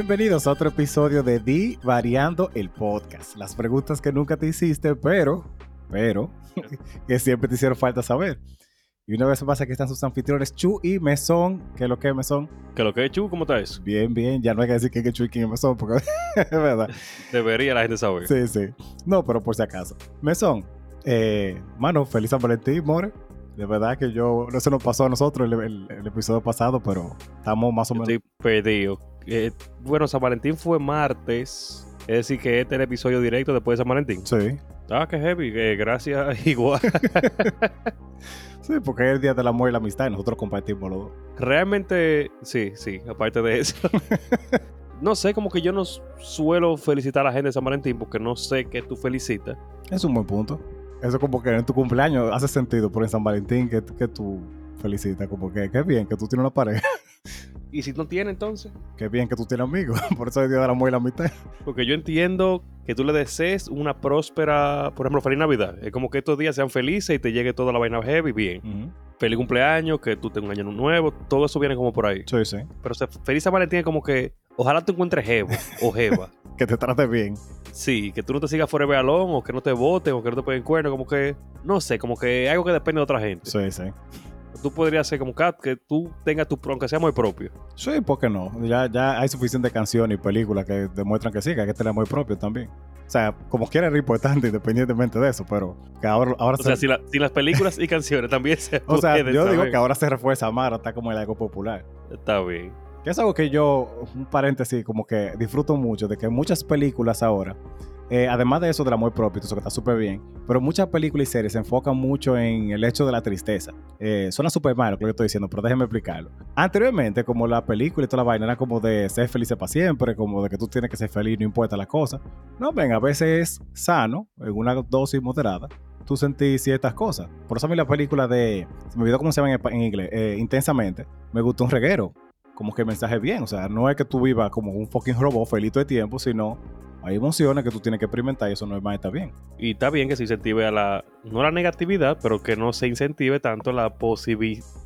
Bienvenidos a otro episodio de Di Variando el Podcast. Las preguntas que nunca te hiciste, pero, pero, que siempre te hicieron falta saber. Y una vez más aquí están sus anfitriones Chu y Mesón. ¿Qué es lo que es Mesón? ¿Qué lo que es Chu? ¿Cómo estás? Bien, bien. Ya no hay que decir quién es Chu y quién es Mesón, porque es verdad. Debería la gente saber. Sí, sí. No, pero por si acaso. Mesón, eh, mano, feliz San Valentín, more. De verdad que yo, no se nos pasó a nosotros el, el- el episodio pasado, pero estamos más o menos. Estoy perdido. Eh, bueno, San Valentín fue martes. Es decir, que este es el episodio directo después de San Valentín. Sí. Ah, qué heavy. eh, gracias, igual. Sí, porque es el día del amor y la amistad y nosotros compartimos los dos. Realmente, sí, sí, aparte de eso. no sé, como que yo no suelo felicitar a la gente de San Valentín porque no sé qué tú felicitas. Es un buen punto. Eso como que en tu cumpleaños hace sentido, pero en San Valentín que, que tú felicitas, como que qué bien que tú tienes una pareja, Y si no tiene, entonces. qué bien que tú tienes amigos, por eso es día del amor y la amistad. Porque yo entiendo que tú le desees una próspera, por ejemplo, feliz Navidad. Es como que estos días sean felices y te llegue toda la vaina heavy bien. Feliz cumpleaños, que tú tengas un año nuevo, todo eso viene como por ahí. Sí, sí. Pero feliz San Valentín es como que ojalá te encuentres jevo o jeva. Que te trate bien. Sí, que tú no te sigas forever alone o que no te voten o que no te peguen cuerno, como que, no sé, como que algo que depende de otra gente. Sí, sí. Tú podrías ser como Kat, que tú tengas tu, aunque sea muy propio. Sí, ¿por qué no? Ya, ya hay suficientes canciones y películas que demuestran que sí, que hay que tener amor propio también. O sea, como quiera es importante independientemente de eso, pero que ahora, ahora O sea, se... si, la- si las películas y canciones también se O sea, yo digo que ahora se refuerza más, ahora está como el algo popular. Está bien. Que es algo que yo, un paréntesis, como que disfruto mucho de que muchas películas ahora, eh, además de eso del amor propio, eso que está súper bien, pero muchas películas y series se enfocan mucho en el hecho de la tristeza. Eh, suena súper malo lo que estoy diciendo, pero déjenme explicarlo. Anteriormente, como la película y toda la vaina era como de ser feliz para siempre, como de que tú tienes que ser feliz, no importa la cosa. No, ven, a veces es sano, en una dosis moderada, tú sentís ciertas cosas. Por eso a mí la película de, se me olvidó cómo se llama en, en inglés, eh, intensamente, me gustó un reguero como que el mensaje bien. O sea, no es que tú vivas como un fucking robot feliz todo el tiempo, sino hay emociones que tú tienes que experimentar y eso no es más está bien. Y está bien que se incentive a la, no la negatividad, pero que no se incentive tanto la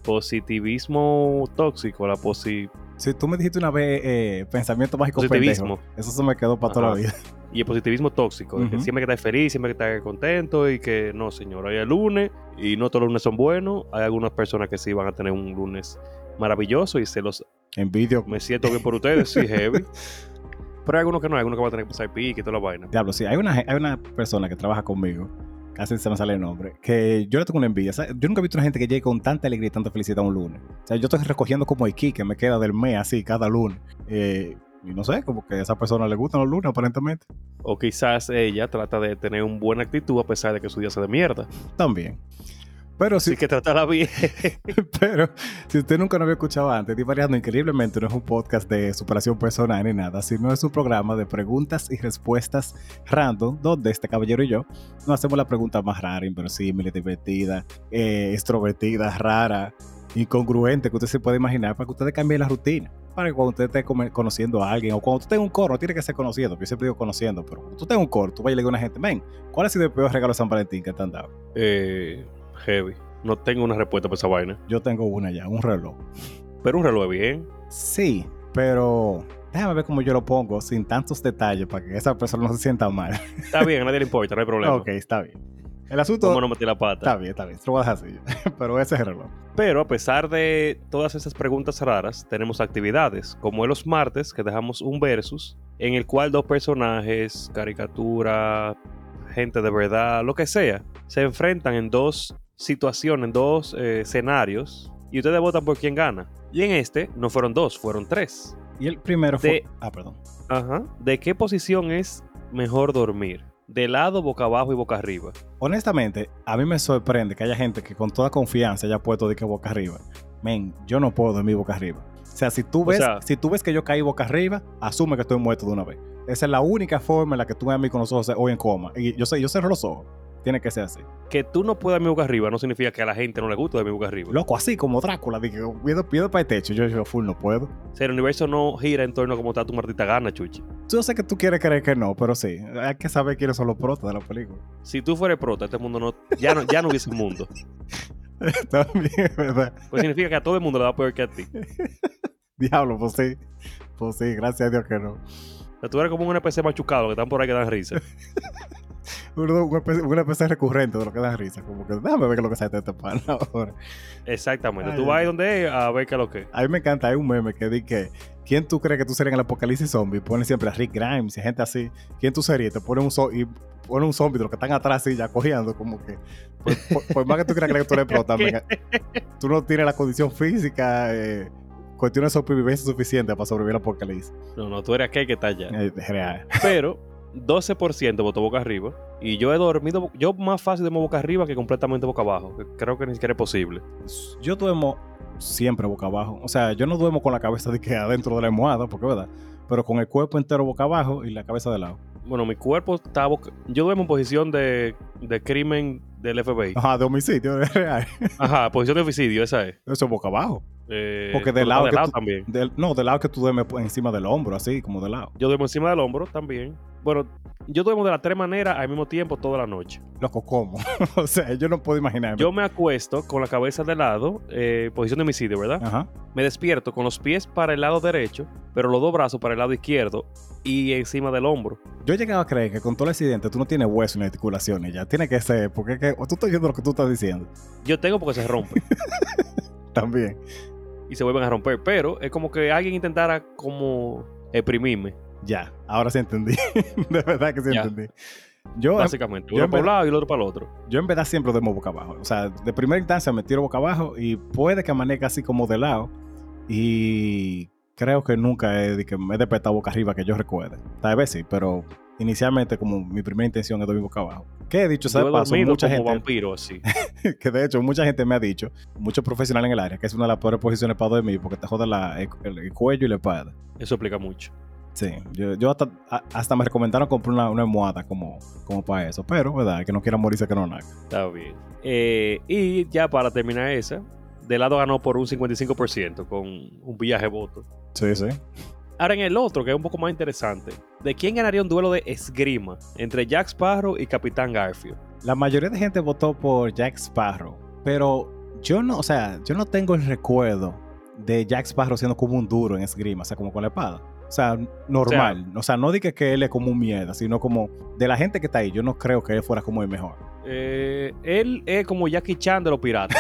positivismo tóxico, la posi Si tú me dijiste una vez eh, pensamiento mágico Positivismo. pendejo, eso se me quedó para toda la Ajá. vida. y el positivismo tóxico, que siempre que estás feliz, siempre que estás contento y que no, señor, hay el lunes y no todos los lunes son buenos. Hay algunas personas que sí van a tener un lunes maravilloso y se los Envidio. me siento bien por ustedes, sí, heavy. Pero hay algunos que no, hay algunos que van a tener que pasar pique y toda la vaina. Diablo, sí, hay una, hay una persona que trabaja conmigo, casi se me sale el nombre, que yo le tengo una envidia. Yo nunca he visto una gente que llegue con tanta alegría y tanta felicidad un lunes. O sea, yo estoy recogiendo como aquí que me queda del mes así cada lunes. Eh, y no sé, como que a esa persona le gustan los lunes aparentemente. O quizás ella trata de tener una buena actitud a pesar de que su día sea de mierda. También. Pero sí, Así que tratarla bien. Pero si usted nunca lo había escuchado antes, Di Variando Increíblemente no es un podcast de superación personal ni nada, sino es un programa de preguntas y respuestas random, donde este caballero y yo nos hacemos la pregunta más rara, inverosímil, divertida, eh, extrovertida, rara, incongruente que usted se puede imaginar para que usted cambie la rutina. Para que cuando usted esté conociendo a alguien o cuando usted tenga un coro, no tiene que ser conocido, porque yo siempre digo conociendo, pero cuando tú tengas un coro, tú vayas y le digas a una gente, ven, ¿cuál ha sido el peor regalo de San Valentín que te han dado? Eh, heavy. No tengo una respuesta para esa vaina. Yo tengo una ya, un reloj. Pero un reloj bien. Sí, pero déjame ver cómo yo lo pongo sin tantos detalles para que esa persona no se sienta mal. Está bien, a nadie le importa, no hay problema. ok, está bien. El asunto ¿Cómo no metí la pata? está bien, está bien. Lo voy a dejar así. pero ese es el reloj. Pero a pesar de todas esas preguntas raras, tenemos actividades, como en los martes, que dejamos un versus, en el cual dos personajes, caricatura, gente de verdad, lo que sea, se enfrentan en dos situaciones, en dos eh, escenarios, y ustedes votan por quién gana. Y en este no fueron dos, fueron tres. Y el primero fue. De- Ah, perdón. Ajá. ¿De qué posición es mejor dormir? ¿De lado, boca abajo y boca arriba? Honestamente, a mí me sorprende que haya gente que con toda confianza haya puesto de que boca arriba. Men, yo no puedo dormir boca arriba. O sea, si tú ves, sea- si tú ves que yo caí boca arriba, asume que estoy muerto de una vez. Esa es la única forma en la que tú me ves a mí con los ojos hoy en coma. Y yo sé, yo cerro los ojos. Tiene que ser así. Que tú no puedas dormir boca arriba no significa que a la gente no le gusta dormir boca arriba. Loco, así como Drácula, dije, pido, pido para el techo. Yo, yo, full, no puedo. O sea, el universo no gira en torno a cómo está tu maldita gana, chuchi. Yo sé que tú quieres creer que no, pero sí. Hay que saber quiénes son los protas de la película. Si tú fueras prota, este mundo no ya, no. ya no hubiese mundo. También, ¿verdad? Pues significa que a todo el mundo le va peor que a ti. Diablo, pues sí. Pues sí, gracias a Dios que no. O sea, tú eres como especie de machucado que están por ahí que dan risa. Una especie recurrente de lo que da risa. Como que déjame ver qué es lo que sale de este pana ahora. Exactamente. Ay, tú vas ahí donde es a ver qué es lo que. A mí me encanta, hay un meme que dice que ¿quién tú crees que tú serías en el apocalipsis zombie? Ponen siempre a Rick Grimes y gente así. ¿Quién tú serías? Te ponen un zombie y ponen un zombie de los que están atrás y ya cogiendo como que por, por- por más que tú creas que tú le explotas, venga, tú no tienes la condición física, eh, cuestiones de supervivencia suficiente para sobrevivir al apocalipsis. No, no, tú eres aquel que está allá. Eh, es real. Pero 12% votó boca arriba. Y yo he dormido, yo más fácil duermo boca arriba que completamente boca abajo. que Creo que ni siquiera es posible. Yo duermo siempre boca abajo. O sea, yo no duermo con la cabeza de que adentro de la almohada, porque verdad, pero con el cuerpo entero boca abajo y la cabeza de lado. Bueno, mi cuerpo está boca... Yo duermo en posición de, de crimen del FBI. Ajá, de homicidio, real. Ajá, posición de homicidio, esa es. Eso es boca abajo. Eh, Porque de pero lado de que lado tú- también. Del- no, del lado que tú duermes encima del hombro, así como de lado. Yo duermo encima del hombro también. Bueno, yo duermo de las tres maneras al mismo tiempo toda la noche. Loco, ¿cómo? o sea, yo no puedo imaginarme. Yo me acuesto con la cabeza de lado, eh, posición de homicidio, ¿verdad? Ajá. Me despierto con los pies para el lado derecho, pero los dos brazos para el lado izquierdo y encima del hombro. Yo he llegado a creer que con todo el accidente tú no tienes hueso ni articulaciones ya. Tiene que ser, porque es que, o tú estás viendo lo que tú estás diciendo. Yo tengo porque se rompe También. Y se vuelven a romper, pero es como que alguien intentara como exprimirme, Ya, ahora sí entendí. de verdad que sí Ya. entendí. Yo, básicamente. yo Uno en para un lado y el otro para el otro. yo en verdad siempre duermo boca abajo. O sea, de primera instancia me tiro boca abajo y puede que amanezca así como de lado. Y creo que nunca he, que me he despertado boca arriba que yo recuerde. Tal vez sí, pero inicialmente como mi primera intención es dormir boca abajo. Que he dicho, ¿sabes? Paso, mucha como gente, vampiro así. que de hecho mucha gente me ha dicho, muchos profesionales en el área, que es una de las peores posiciones para dormir porque te jode la- el, el- el cuello y la espalda. Eso explica mucho. Sí, yo, yo hasta, a- hasta me recomendaron comprar una, una almohada como, como para eso, pero, ¿verdad? Que no quiera morirse que no naga. Está bien. Eh, y ya para terminar esa, de lado ganó por un 55% con un viaje voto. Sí, sí. Ahora en el otro, que es un poco más interesante, ¿de quién ganaría un duelo de esgrima entre Jack Sparrow y Capitán Garfield? La mayoría de gente votó por Jack Sparrow, pero yo no, o sea, yo no tengo el recuerdo de Jack Sparrow siendo como un duro en esgrima, o sea, como con la espada. O sea, normal. O sea, no diga que él es como un mierda, sino como de la gente que está ahí, yo no creo que él fuera como el mejor. Eh, él es como Jackie Chan de los piratas.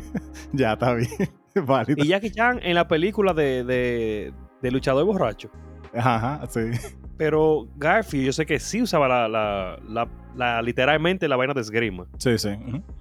ya, está bien. Válido. y Jackie Chan en la película de, de, de Luchador Borracho. Ajá, sí. Pero Garfield, yo sé que sí usaba la, la, la- la- literalmente la vaina de esgrima. Sí, sí.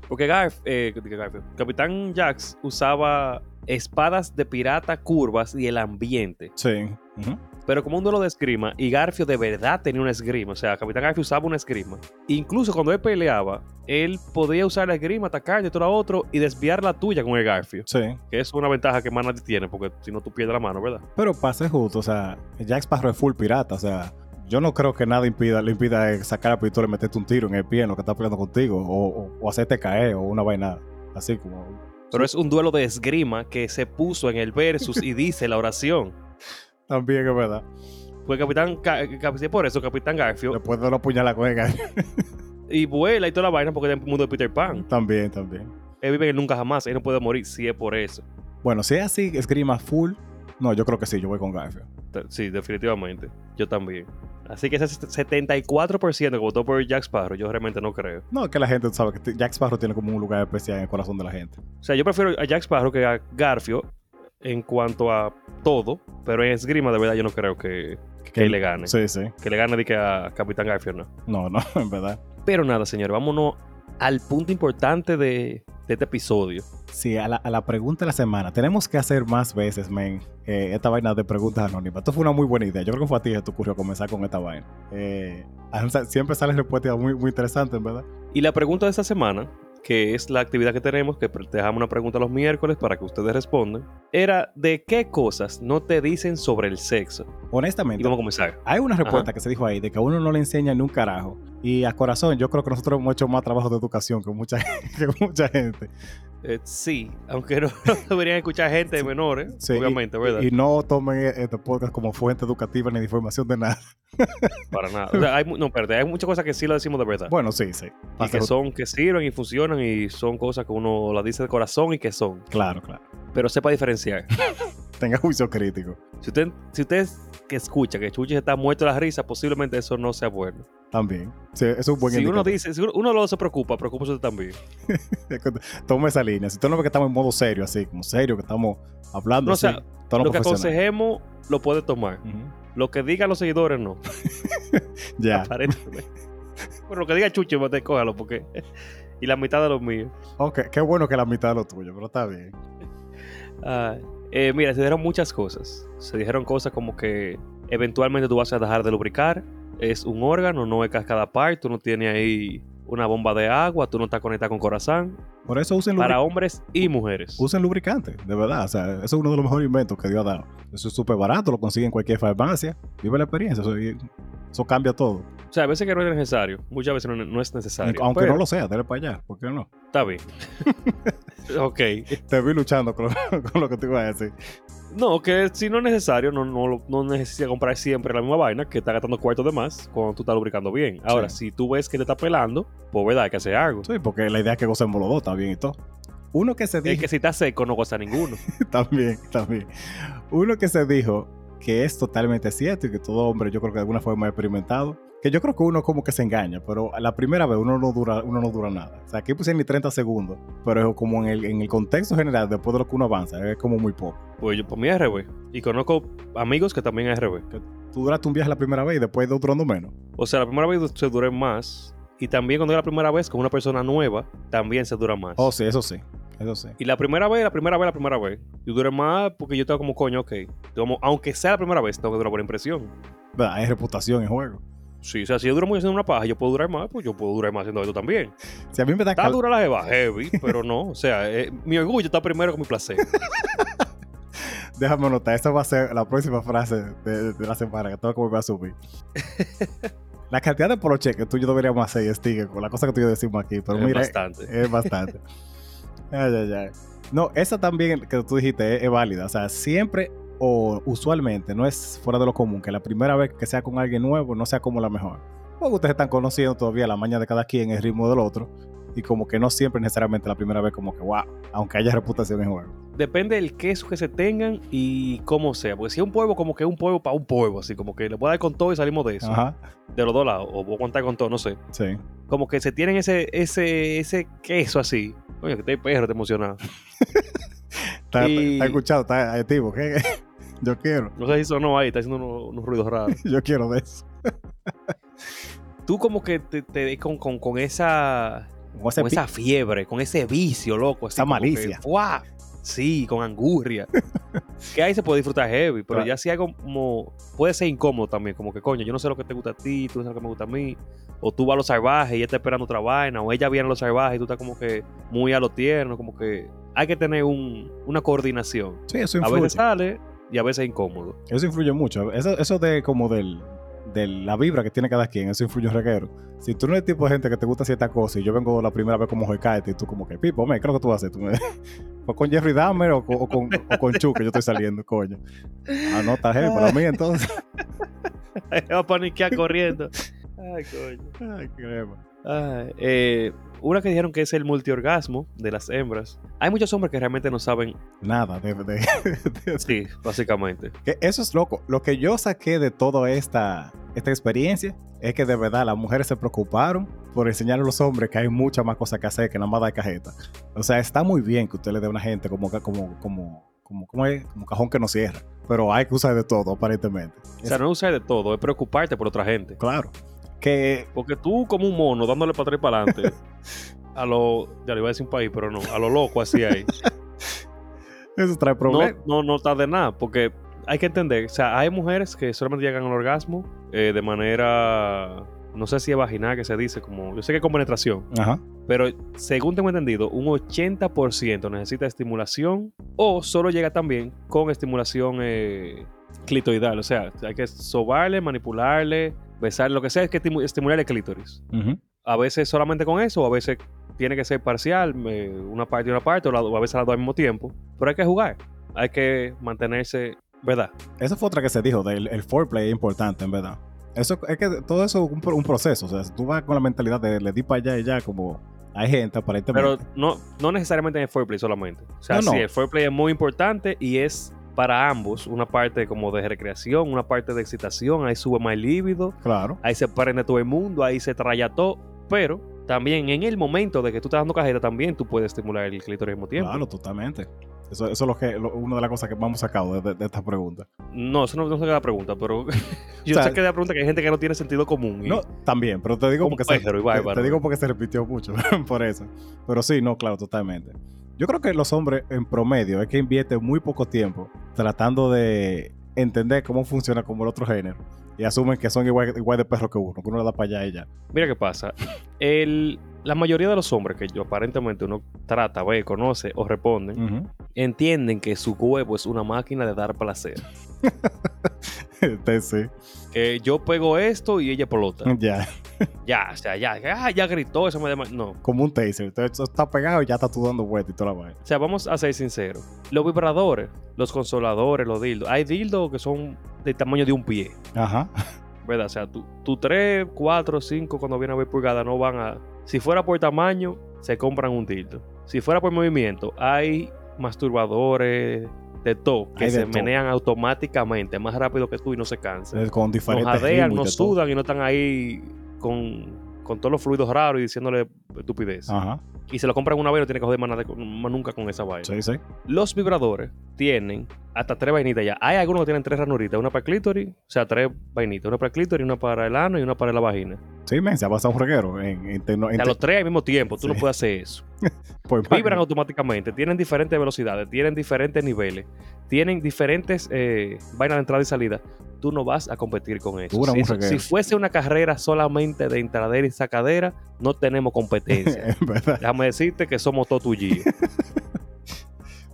Porque Garf, eh, Garfield, Capitán Jax usaba espadas de pirata curvas y el ambiente. Sí. ujú. Pero como un duelo de esgrima, y Garfield de verdad tenía una esgrima. O sea, Capitán Garfield usaba una esgrima. Incluso cuando él peleaba, él podía usar la esgrima, atacar de todo a otro y desviar la tuya con el Garfield. Sí. Que es una ventaja que más nadie tiene, porque si no tú pierdes la mano, ¿verdad? Pero para ser justo, o sea, Jack Sparrow es full pirata, o sea, yo no creo que nada impida, le impida sacar la pistola y meterte un tiro en el pie en lo que está peleando contigo, o, o- o hacerte caer, o una vaina así como... Pero es un duelo de esgrima que se puso en el versus y dice la oración. También es verdad. Pues Capitán, Ca- Cap- sí, por eso Capitán Garfield Después de lo puñalar con y vuela y toda la vaina porque es el mundo de Peter Pan. También, también. Él vive en nunca jamás, él no puede morir si es por eso. Bueno, si es así, esgrima full, no, yo creo que sí, yo voy con Garfield. Sí, definitivamente. Yo también. Así que ese 74% que votó por Jack Sparrow, yo realmente no creo. No, es que la gente sabe que Jack Sparrow tiene como un lugar especial en el corazón de la gente. O sea, yo prefiero a Jack Sparrow que a Garfield en cuanto a todo, pero en esgrima de verdad yo no creo que, que le gane. Sí, sí. Que le gane de que a Capitán Garfield no. No, no, en verdad. Pero nada, señores, vámonos al punto importante de, de este episodio. Sí, a la, a la pregunta de la semana. Tenemos que hacer más veces, men, eh, esta vaina de preguntas anónimas. Esto fue una muy buena idea. Yo creo que fue a ti que te ocurrió comenzar con esta vaina. Eh, siempre salen respuestas muy, muy interesantes, en verdad. Y la pregunta de esta semana, que es la actividad que tenemos, que te dejamos una pregunta los miércoles para que ustedes respondan, era de qué cosas no te dicen sobre el sexo. Y Honestamente, vamos a comenzar. hay una respuesta que se dijo ahí de que a uno no le enseñan ni un carajo. Y a corazón, yo creo que nosotros hemos hecho más trabajo de educación que mucha, que mucha gente. Eh, sí, aunque no deberían escuchar gente de menores, Sí, obviamente, y- ¿verdad? Y, no tomen este podcast como fuente educativa ni de información de nada. Para nada. O sea, hay, no, espérate, hay muchas cosas que sí lo decimos de verdad. Bueno, sí, sí. y que son, que sirven y funcionan y son cosas que uno las dice de corazón y que son. Claro, claro. Pero sepa diferenciar. tenga juicio crítico. Si usted, si usted que escucha que Chuchi está muerto de la risa, posiblemente eso no sea bueno. También. Sí, eso es un buen Si uno dice, si uno- lo se preocupa, preocúpese usted también. Toma esa línea. Si tú no ves que estamos en modo serio, así, como serio, que estamos hablando No, o así, sea, Lo que aconsejemos lo puede tomar. Lo que digan los seguidores, no. Ya. Aparentemente. Bueno, lo que diga Chuchi, mate, cójalo, porque. y la mitad de los míos. Ok, qué bueno que la mitad de lo tuyo, pero está bien. Ah, eh, mira, se dijeron muchas cosas. Se dijeron cosas como que eventualmente tú vas a dejar de lubricar. Es un órgano, no es cada parte. Tú no tienes ahí una bomba de agua. Tú no estás conectado con corazón. Por eso usen, Para hombres y mujeres. usen lubricante, de verdad. O sea, eso es uno de los mejores inventos que Dios ha dado. Eso es súper barato, lo consiguen en cualquier farmacia. Vive la experiencia, eso, eso cambia todo. O sea, a veces que no es necesario. Muchas veces no, no es necesario. Aunque pero no lo sea, dale para allá, ¿por qué no? Está bien. ok. Te vi luchando con, con lo que te iba a decir. No, que si no es necesario, no, no, lo- no necesitas comprar siempre la misma vaina que está gastando cuartos de más cuando tú estás lubricando bien. Ahora, si tú ves que te está pelando, pues verdad, hay que hacer algo. Sí, porque la idea es que gocemos los dos, está bien y todo. Uno que se Es dijo, que si está seco, no goza ninguno. también, también. Uno que se dijo que es totalmente cierto y que todo hombre, yo creo que de alguna forma ha experimentado. Que yo creo que uno como que se engaña, pero la primera vez uno no dura, uno no dura nada. O sea, aquí puse ni 30 segundos, pero es como en el, en el contexto general, después de lo que uno avanza, es como muy poco. Pues yo, por mí es RB. Y conozco amigos que también es RB. Tú duraste un viaje la primera vez y después durando menos. O sea, la primera vez se dura más. Y también cuando es la primera vez con una persona nueva, también se dura más. Oh, sí, eso sí. Eso sí. Y la primera vez, la primera vez, la primera vez. Yo duré más porque yo estaba como coño, ok. Como, aunque sea la primera vez, tengo que durar por impresión. ¿Verdad? Hay reputación en juego. Sí, o sea, si yo duro mucho haciendo una paja, yo puedo durar más, pues yo puedo durar más haciendo esto también. Si a mí me da Está dura la jeva, heavy, pero no. O sea, eh, mi orgullo está primero que mi placer. Déjame anotar, esa va a ser la próxima frase de, de la semana que tengo que volver a subir. la cantidad de poloche que tú y yo deberíamos hacer y sticker con la cosa que tú y yo decimos aquí, pero Es mira, bastante. es bastante. ay, ay, ay. No, esa también que tú dijiste es, es válida. O sea, siempre o usualmente no es fuera de lo común que la primera vez que sea con alguien nuevo no sea como la mejor. Porque ustedes están conociendo todavía la maña de cada quien, el ritmo del otro. Y como que no siempre necesariamente la primera vez como que wow, aunque haya reputación en juego. Depende del queso que se tengan y cómo sea. Porque si es un polvo, como que es un polvo para un polvo, así como que le voy a dar con todo y salimos de eso. Ajá, De los dos lados. O voy a contar con todo, no sé. sí. Como que se tienen ese, ese, ese queso así. Coño, que te perro, te emociona. Está, Y- está escuchado, está activo. ¿qué? Yo quiero, No sé si sonó ahí, está haciendo unos, unos ruidos raros. yo quiero de eso. Tú como que te, te con, con, con esa Con esa fiebre, con ese vicio, loco. Así Esa que, malicia. ¡fua! Sí, con angurria. que ahí se puede disfrutar heavy, pero Claro. ya si algo como. Puede ser incómodo también, como que coño, yo no sé lo que te gusta a ti, tú no sabes lo que me gusta a mí. O tú vas a lo salvaje y ella está esperando otra vaina, o ella viene a lo salvaje y tú estás como que muy a lo tierno, como que hay que tener un, una coordinación. Sí, eso A influye. veces sale y a veces es incómodo. Eso influye mucho. Eso, eso de como del, de la vibra que tiene cada quien, eso influye un reguero. Si tú no eres el tipo de gente que te gusta cierta cosa y yo vengo la primera vez como Joycaete y tú como que, Pipo, me, creo que tú vas a hacer. Tú me... con Jeffrey Dahmer o, con- o con, o con Chu, que yo estoy saliendo, coño. Ah, no, está heavy para mí entonces. Va a paniquear corriendo. Ay, coño. Ay, crema. Ay, eh, una que dijeron que es el multiorgasmo de las hembras. Hay muchos hombres que realmente no saben. Nada, de, de- de- Sí, básicamente. que eso es loco. Lo que yo saqué de toda esta, esta experiencia es que de verdad las mujeres se preocuparon por enseñar a los hombres que hay muchas más cosas que hacer que nada más dar cajeta. O sea, está muy bien que usted le dé a una gente como, como, como, como, ¿cómo es? como cajón que no cierra. Pero hay que usar de todo, aparentemente. O sea, no usar de todo, es preocuparte por otra gente. Claro. Que Porque tú, como un mono, dándole para atrás y para adelante, a lo. Ya le iba a decir un país, pero no, a lo loco así ahí. eso trae No, problemas. no, no está de nada, porque hay que entender, o sea, hay mujeres que solamente llegan al orgasmo eh, de manera, no sé si es vaginal que se dice, como, yo sé que con penetración, Ajá. pero según tengo entendido, un 80% necesita estimulación o solo llega también con estimulación eh, clitoidal, o sea, hay que sobarle, manipularle, besarle, lo que sea, es que estimu- estimular el clítoris. Ujú. A veces solamente con eso, o a veces tiene que ser parcial, eh, una parte y una parte, o, la- o a veces las dos al mismo tiempo. Pero hay que jugar, hay que mantenerse, ¿verdad? Esa fue otra que se dijo, del el foreplay es importante, en verdad. Eso, es que todo eso es un, un proceso. O sea, si tú vas con la mentalidad de le di para allá y ya, como hay gente aparentemente. Pero no, no necesariamente en el foreplay solamente. O sea, No, no. sí, el foreplay es muy importante y es para ambos, una parte como de recreación, una parte de excitación, ahí sube más el líbido, Claro. ahí se prende todo el mundo, ahí se traya todo, pero también en el momento de que tú estás dando cajeta, también tú puedes estimular el clítoris al mismo tiempo. Claro, totalmente. Eso, eso es lo que, lo- una de las cosas que vamos sacado de, de- de esta pregunta. No, eso no, no sé la pregunta, pero yo O sea, sé que la pregunta que hay gente que no tiene sentido común. y- No, también, pero te digo porque se, te- te digo porque se repitió mucho, por eso. Pero sí, no, claro, totalmente. Yo creo que los hombres en promedio es que invierten muy poco tiempo tratando de entender cómo funciona como el otro género y asumen que son igual, igual de perro que uno, que uno le da para allá y ya. Mira qué pasa. El, la mayoría de los hombres que yo aparentemente uno trata, ve, conoce o responden, entienden que su huevo es una máquina de dar placer. Este, sí, Que yo pego esto y ella explota. ya, Ya, o sea, ya, ah, ya gritó, eso me dema- No. como un taser. Entonces, está pegado y ya está tú dando vueltas y toda la vaina. O sea, vamos a ser sinceros. Los vibradores, los consoladores, los dildos. Hay dildos que son del tamaño de un pie, Ajá, ¿verdad? O sea, tu, tu 3, 4, 5, cuando viene a ver pulgadas, no van a. Si fuera por tamaño, se compran un dildo. Si fuera por movimiento, hay masturbadores de todo que Hay se todo. menean automáticamente, más rápido que tú y no se cansan. Con No diferentes jadean, no de todo. sudan y no están ahí con, con todos los fluidos raros y diciéndole estupidez. Ajá, Y se lo compran una vez y no tiene que joder más, nada más nunca con esa vaina. sí, sí. Los vibradores tienen hasta tres vainitas ya. Hay algunos que tienen tres ranuritas, una para el clítoris, o sea, tres vainitas, una para el clítoris, una para el ano y una para la vagina. Sí, men, se ha pasado un reguero en, en, te- los tres al mismo tiempo, tú no puedes hacer eso. pues, Vibran automáticamente, tienen diferentes velocidades, tienen diferentes niveles, tienen diferentes eh, vainas de entrada y salida. Tú no vas a competir con eso. Si, un fuese una carrera solamente de entradera y sacadera, no tenemos competencia. Déjame decirte que somos todos tuyos.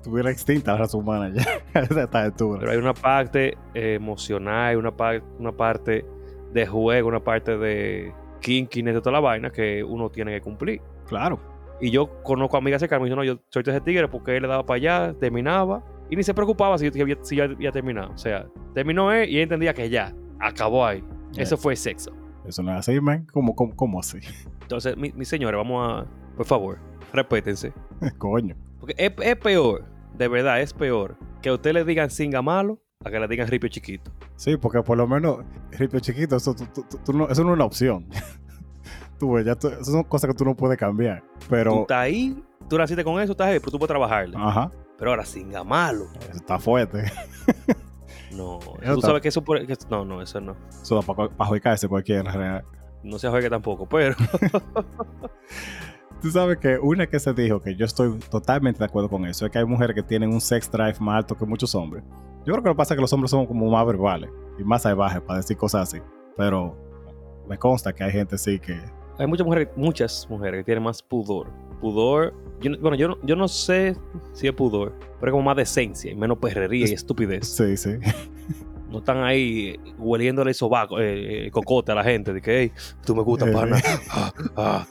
estuviera extinta la raza humana ya a esta altura. Pero hay una parte eh, emocional, una, par- una parte de juego, una parte de kinkiness de toda la vaina que uno tiene que cumplir. Claro. Y yo conozco amigas cercanas que me dicen, no, yo soy de ese tigre porque él le daba para allá, terminaba, y ni se preocupaba si, si, si ya había terminado. O sea, terminó él y él entendía que ya, acabó ahí. Eso fue sexo. Eso no es así, man. ¿Cómo, cómo, cómo así? Entonces, mi- mis señores, vamos a, por favor, respétense. Coño. Porque es, es peor, de verdad, es peor que a usted le digan singa malo a que le digan ripio chiquito. Sí, porque por lo menos, ripio chiquito, eso, tú- tú- tú no, eso no es una opción. tú ves, ya tú- esas son cosas que tú no puedes cambiar. Tú Pero, estás ahí, tú naciste con eso, estás ahí, pero tú puedes trabajarle. ajá, Pero ahora singa malo. eso está fuerte. No, Eso tú está- sabes que eso por- que- No, no, eso no. Eso da para pa juegarse cualquiera. No se juegue tampoco, pero Tú sabes que una que se dijo que yo estoy totalmente de acuerdo con eso es que hay mujeres que tienen un sex drive más alto que muchos hombres. Yo creo que lo que pasa es que los hombres son como más verbales y más salvajes para decir cosas así. Pero me consta que hay gente sí que. hay muchas mujeres, muchas mujeres que tienen más pudor. Pudor, yo no- bueno, yo no, yo no sé si es pudor, pero es como más decencia y menos perrería y Es- estupidez. Sí, sí. No están ahí hueliéndole el sobaco, eh, eh, cocote a la gente de que, hey, tú me gustas, Eh. pana. Ah, ah.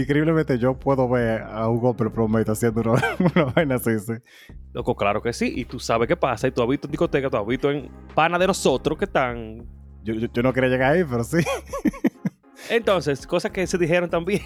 Increíblemente yo puedo ver a un hombre promedio haciendo una, una vaina así, sí. Loco, claro que sí. Y tú sabes qué pasa. Y tú has visto en discoteca, tú has visto en pana de nosotros que están Yo, yo, yo no quería llegar ahí, pero sí. Entonces, cosas que se dijeron también.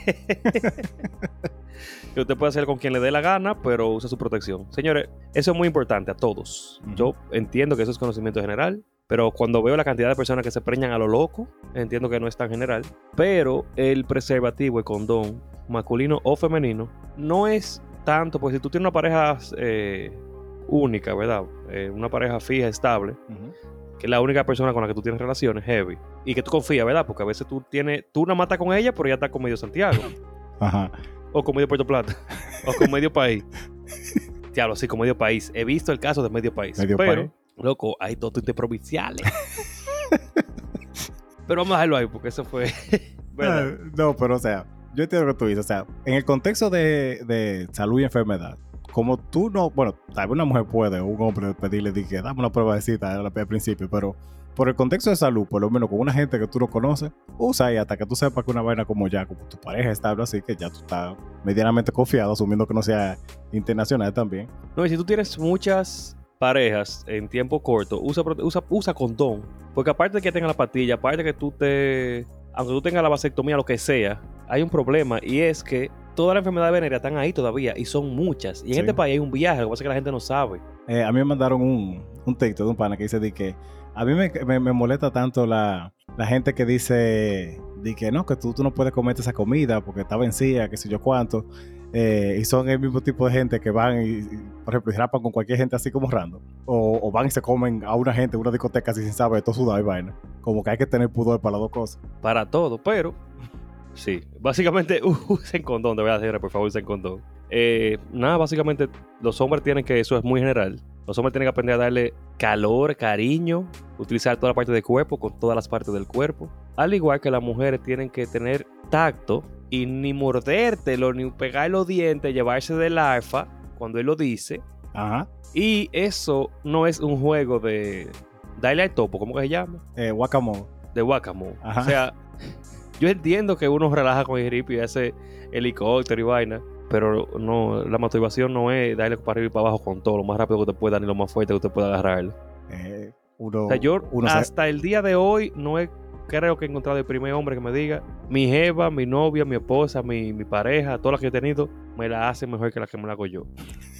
que usted puede hacer con quien le dé la gana, pero use su protección. Señores, eso es muy importante a todos. Yo entiendo que eso es conocimiento general, pero cuando veo la cantidad de personas que se preñan a lo loco, entiendo que no es tan general. Pero el preservativo, el condón, masculino o femenino, no es tanto, porque si tú tienes una pareja eh, única, ¿verdad? Eh, una pareja fija, estable, que es la única persona con la que tú tienes relaciones heavy y que tú confías, ¿verdad? Porque a veces tú tienes, tú una mata con ella, pero ya está con medio Santiago, Ajá. o con medio Puerto Plata, o con medio país. Diablo, sí, con medio país. He visto el caso de medio país. Medio pero, país. Loco, hay dos interprovinciales. pero vamos a dejarlo ahí, porque eso fue. ¿verdad? Ah, No, pero o sea, yo entiendo lo que tú dices. O sea, en el contexto de, de salud y enfermedad, como tú no, bueno, tal vez una mujer puede un hombre pedirle que dame una prueba de cita al, principio, pero por el contexto de salud, por lo menos con una gente que tú no conoces, usa ahí hasta que tú sepas que una vaina como ya, como tu pareja es estable, así que ya tú estás medianamente confiado, asumiendo que no sea internacional también. No, y si tú tienes muchas parejas en tiempo corto, usa, usa, usa condón. Porque aparte de que tenga la patilla, aparte de que tú te. Aunque tú tengas la vasectomía, lo que sea, hay un problema y es que todas las enfermedades venéreas están ahí todavía y son muchas. Y en Sí. este país hay un viaje, lo que pasa es que la gente no sabe. Eh, a mí me mandaron un, un TikTok de un pana que dice de que a mí me, me- me molesta tanto la, la gente que dice de que no, que tú, tú no puedes comerte esa comida porque está vencida, que sé yo cuánto. Eh, y son el mismo tipo de gente que van y, por ejemplo, y rapan con cualquier gente así como random. O, o van y se comen a una gente en una discoteca así sin saber, todo sudado y vaina. Como que hay que tener pudor para las dos cosas. Para todo, pero sí, básicamente usen condón, de verdad, señores, por favor, usen condón. Eh, nada, básicamente los hombres tienen que, eso es muy general, los hombres tienen que aprender a darle calor, cariño, utilizar toda la parte del cuerpo con todas las partes del cuerpo. Al igual que las mujeres tienen que tener tacto y ni mordértelo, ni pegar los dientes, llevarse del alfa cuando él lo dice. Ajá. Y eso no es un juego de darle al topo, ¿cómo que se llama? Eh, guacamole. de Wacamo. Ajá. O sea, yo entiendo que uno relaja con el grip y hace helicóptero y vaina, pero no, la motivación no es darle para arriba y para abajo con todo, lo más rápido que usted pueda ni lo más fuerte que usted pueda agarrarlo. Eh, uno, O sea, yo uno se- hasta el día de hoy no he, creo que he encontrado el primer hombre que me diga, mi jeva, mi novia, mi esposa, mi, mi pareja, todas las que he tenido, me la hacen mejor que las que me la hago yo.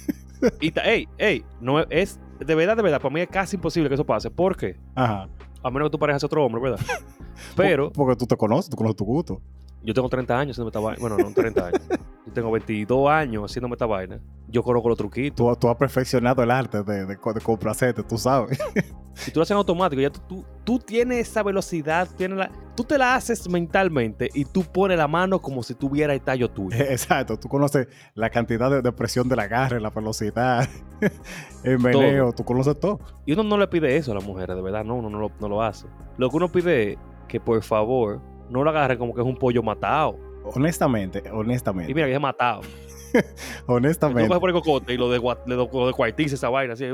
y, ta- ey, ey, no es- es, de verdad, de verdad, para mí es casi imposible que eso pase. ¿Por qué? Ajá. A menos que tu pareja sea otro hombre, ¿verdad? Pero... Porque tú te conoces, tú conoces tu gusto. Yo tengo 30 años haciéndome esta vaina. Bueno, no 30 años. Yo tengo 22 años haciéndome esta vaina. Yo conozco los truquitos. Tú, tú has perfeccionado el arte de, de, de complacerte, tú sabes. Si tú lo haces en automático, ya tú, tú, tú tienes esa velocidad, tienes la, tú te la haces mentalmente y tú pones la mano como si tuviera el tallo tuyo. Exacto, tú conoces la cantidad de, de presión del agarre, la velocidad, el meneo, tú conoces todo. Y uno no le pide eso a las mujeres, de verdad, no, uno no lo, no lo hace. Lo que uno pide es que por favor no lo agarren como que es un pollo matado. Honestamente, Y honestamente, mira que es matado. Tú honestamente, por el cocote y lo de, lo de cuartiza esa vaina así.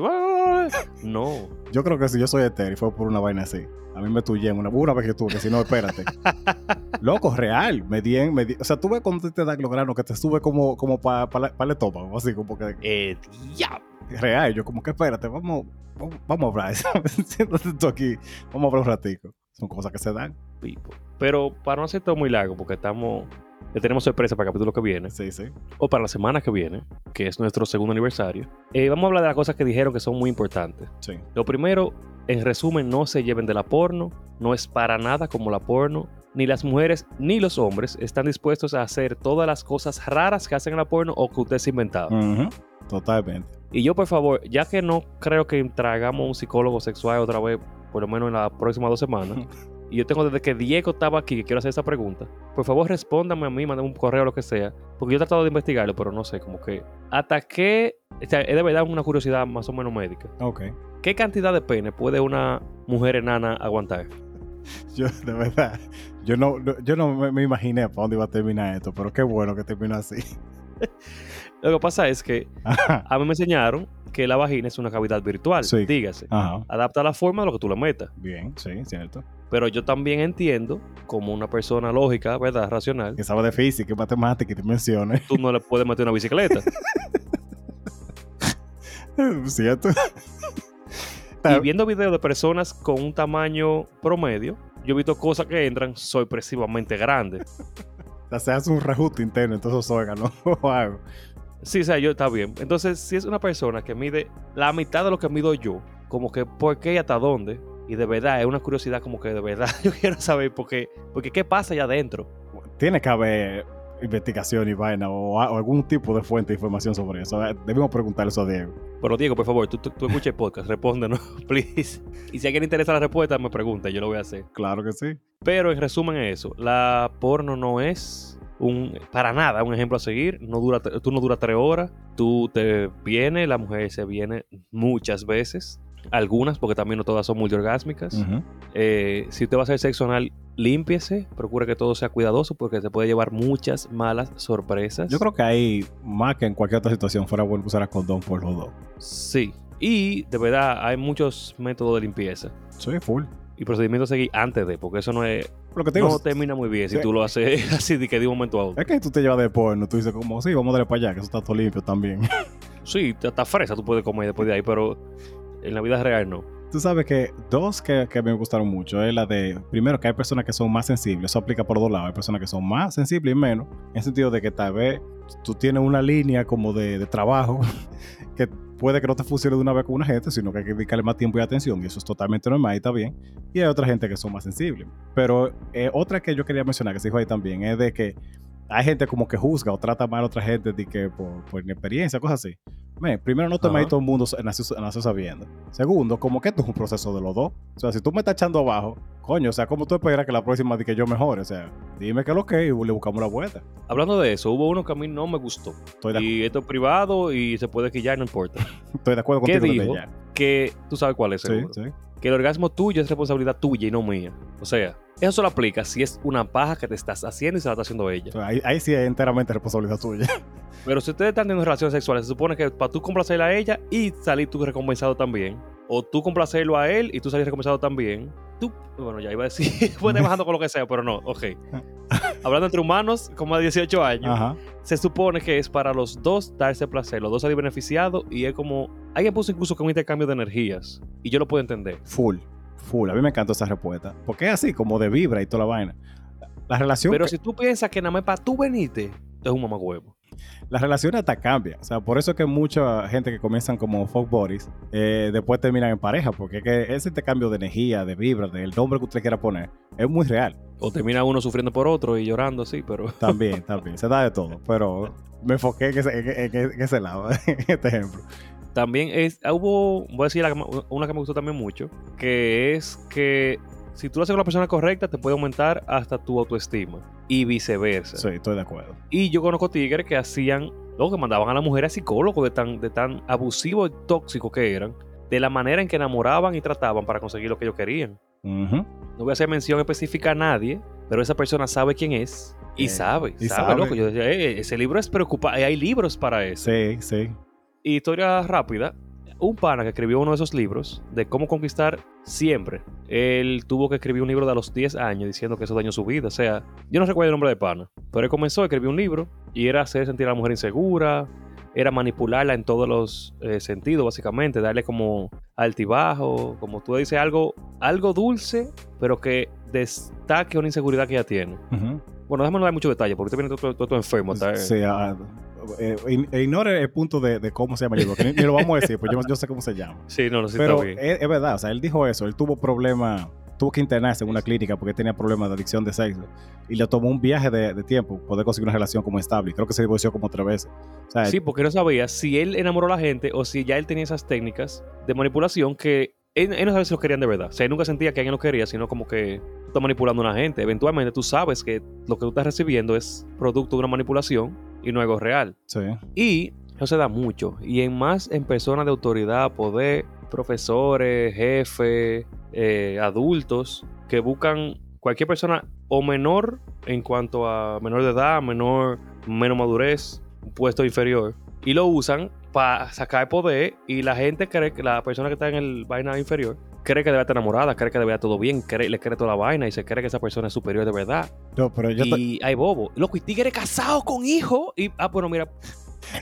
No. yo creo que si yo soy etéreo y fue por una vaina así, a mí me tuyen una, una vez que tuve, que si no, espérate. Loco, real, me di en, me di- o sea, tú ves cuando te dan los granos que te sube como, como para pa, pa el estómago, así como que Eh, ya. real, yo como que espérate, vamos, vamos, vamos a hablar. Siéntate tú aquí, vamos a hablar un ratico. Son cosas que se dan. Pero para no hacer todo muy largo, porque estamos. Ya tenemos sorpresa para el capítulo que viene, Sí, sí. o para la semana que viene, que es nuestro segundo aniversario. eh, vamos a hablar de las cosas que dijeron que son muy importantes. Sí. Lo primero, en resumen, no se lleven de la porno, no es para nada como la porno. Ni las mujeres ni los hombres están dispuestos a hacer todas las cosas raras que hacen en la porno o que usted se ha inventado. Ujú, Totalmente. Y yo, por favor, ya que no creo que traigamos un psicólogo sexual otra vez, por lo menos en las próximas dos semanas, y yo tengo desde que Diego estaba aquí que quiero hacer esa pregunta, por favor respóndame a mí, manden un correo o lo que sea, porque yo he tratado de investigarlo, pero no sé, como que hasta qué, o sea, es de verdad una curiosidad más o menos médica. Ok. ¿Qué cantidad de pene puede una mujer enana aguantar? Yo, de verdad, yo no, no- yo no me, me imaginé para dónde iba a terminar esto, pero qué bueno que terminó así. Lo que pasa es que Ajá. a mí me enseñaron que la vagina es una cavidad virtual, Sí. dígase. Ajá. Adapta la forma de lo que tú le metas. Bien, sí, cierto. Pero yo también entiendo, como una persona lógica, ¿verdad? Racional, Que sabe de física, y matemática y dimensiones. tú no le puedes meter una bicicleta. ¿Cierto? y viendo videos de personas con un tamaño promedio, yo he visto cosas que entran sorpresivamente grandes. O sea, se hace un reajuste interno, entonces esos órganos. o algo. Sí, o sea, yo está bien. Entonces, si es una persona que mide la mitad de lo que mido yo, como que por qué y hasta dónde, y de verdad, es una curiosidad como que de verdad yo quiero saber por qué, porque qué pasa allá adentro. Tiene que haber investigación y vaina o, algún tipo de fuente de información sobre eso. Eh, Debemos preguntarle eso a Diego. Pero Diego, por favor, tú, tú, tú escuchas el podcast, respóndenos, please. Y si a alguien le interesa la respuesta, me pregunta, yo lo voy a hacer. Claro que sí. Pero en resumen es eso, la porno no es un para nada un ejemplo a seguir, no dura tú no dura tres horas, tú te vienes, la mujer se viene muchas veces, algunas porque también no todas son multiorgásmicas. Eh, si usted va a hacer sexo anal, límpiese, procure que todo sea cuidadoso porque se puede llevar muchas malas sorpresas. Yo creo que ahí, más que en cualquier otra situación, fuera bueno usar el condón por los dos. Sí. Y de verdad hay muchos métodos de limpieza Sí, full. y procedimientos a seguir antes de, porque eso no es Lo que te digo, no termina muy bien si tú lo haces así de que de un momento a otro. es que tú te llevas de porno, tú dices como, sí, vamos a darle para allá, que eso está todo limpio también. Sí, hasta fresa tú puedes comer después de ahí, pero en la vida real no. Tú sabes que dos que, que me gustaron mucho es la de, primero, que hay personas que son más sensibles, eso aplica por dos lados, hay personas que son más sensibles y menos, en el sentido de que tal vez tú tienes una línea como de, trabajo que puede que no te funcione de una vez con una gente, sino que hay que dedicarle más tiempo y atención, y eso es totalmente normal y está bien. Y hay otra gente que son más sensibles. Pero eh, otra que yo quería mencionar, que se dijo ahí también, es de que hay gente como que juzga o trata mal a otra gente de que por, por inexperiencia, cosas así. Me, primero, no te Ajá. todo el mundo nació, nació sabiendo. Segundo, como que esto es un proceso de los dos. O sea, si tú me estás echando abajo, coño, o sea, ¿cómo tú esperas que la próxima de que yo mejore? O sea, dime que lo que y le buscamos la vuelta. Hablando de eso, hubo uno que a mí no me gustó. Estoy de, Y esto es privado y se puede quillar, no importa. estoy de acuerdo ¿Qué contigo desde dijo? ya. Que tú sabes cuál es, Sí, sí. Que el orgasmo tuyo es responsabilidad tuya y no mía. O sea, eso solo aplica si es una paja que te estás haciendo y se la está haciendo ella. Ahí, ahí sí es enteramente responsabilidad tuya. Pero si ustedes están teniendo relaciones sexuales, se supone que para tú complacerla a ella y salir tú recompensado también. O tú complacerlo a él y tú salir recompensado también. Tú, bueno, ya iba a decir, puedes bajando con lo que sea, pero no, ok. Hablando entre humanos, como a 18 años, Ajá. se supone que es para los dos darse placer, los dos salir beneficiados y es como. Alguien puso incluso que un intercambio de energías y yo lo puedo entender. Full. Full. A mí me encantó esa respuesta. Porque es así, como de vibra y toda la vaina. La relación, Pero que- si tú piensas que nada más para tú venirte, es un mamagüevo. Las relaciones hasta cambian. O sea, por eso es que mucha gente que comienzan como fuck buddies, eh, después terminan en pareja. Porque es que ese intercambio de energía, de vibra, del nombre que usted quiera poner, es muy real. O termina uno sufriendo por otro y llorando así, pero. También, también. Se da de todo. Pero me enfoqué en ese, en- en- en ese lado, en este ejemplo. También es, hubo, voy a decir la una que me gustó también mucho, que es que si tú lo haces con la persona correcta, te puede aumentar hasta tu autoestima y viceversa. Sí, estoy de acuerdo. Y yo conozco tigres que hacían, luego que mandaban a la mujer a psicólogos de tan, de tan abusivo y tóxico que eran, de la manera en que enamoraban y trataban para conseguir lo que ellos querían. No voy a hacer mención específica a nadie, pero esa persona sabe quién es y Eh, sabe, y sabe, sabe. loco. Yo decía, "Eh, ese libro es preocupante, hay libros para eso. Sí, sí. Y historia rápida. Un pana que escribió uno de esos libros de cómo conquistar siempre. Él tuvo que escribir un libro de a los 10 años diciendo que eso dañó su vida. O sea, yo no recuerdo el nombre de pana, pero él comenzó a escribir un libro y era hacer sentir a la mujer insegura, era manipularla en todos los eh, sentidos, básicamente, darle como altibajo, como tú dices, algo, algo dulce, pero que destaque una inseguridad que ella tiene. Ujú. Bueno, déjame no dar mucho detalle, porque usted viene todo, todo, todo enfermo. está- Sí, ah, eh, e ignore el punto de, de cómo se llama el libro, que ni, ni lo vamos a decir, pues yo, yo sé cómo se llama. Sí, no, no, sí Pero bien. es, es verdad, o sea, él dijo eso, él tuvo problemas, tuvo que internarse en una clínica porque tenía problemas de adicción de sexo y le tomó un viaje de, de tiempo poder conseguir una relación como estable. Creo que se divorció como tres veces. O sea, Sí, porque no sabía si él enamoró a la gente o si ya él tenía esas técnicas de manipulación que él, él no sabía si lo querían de verdad. O sea, él nunca sentía que alguien lo quería, sino como que tú estás manipulando a una gente. Eventualmente tú sabes que lo que tú estás recibiendo es producto de una manipulación y no algo real. sí. Y eso se da mucho. Y en más en personas de autoridad, poder, profesores, jefes, eh, adultos, que buscan cualquier persona o menor en cuanto a menor de edad, menor, menos madurez, un puesto inferior. Y lo usan para sacar poder y la gente cree que la persona que está en el vaina inferior cree que debe estar enamorada, cree que debe estar todo bien, cree, le cree toda la vaina y se cree que esa persona es superior de verdad. No, pero yo, te- y hay bobo. Loco, y tigre casado con hijo. Y, ah, bueno, mira,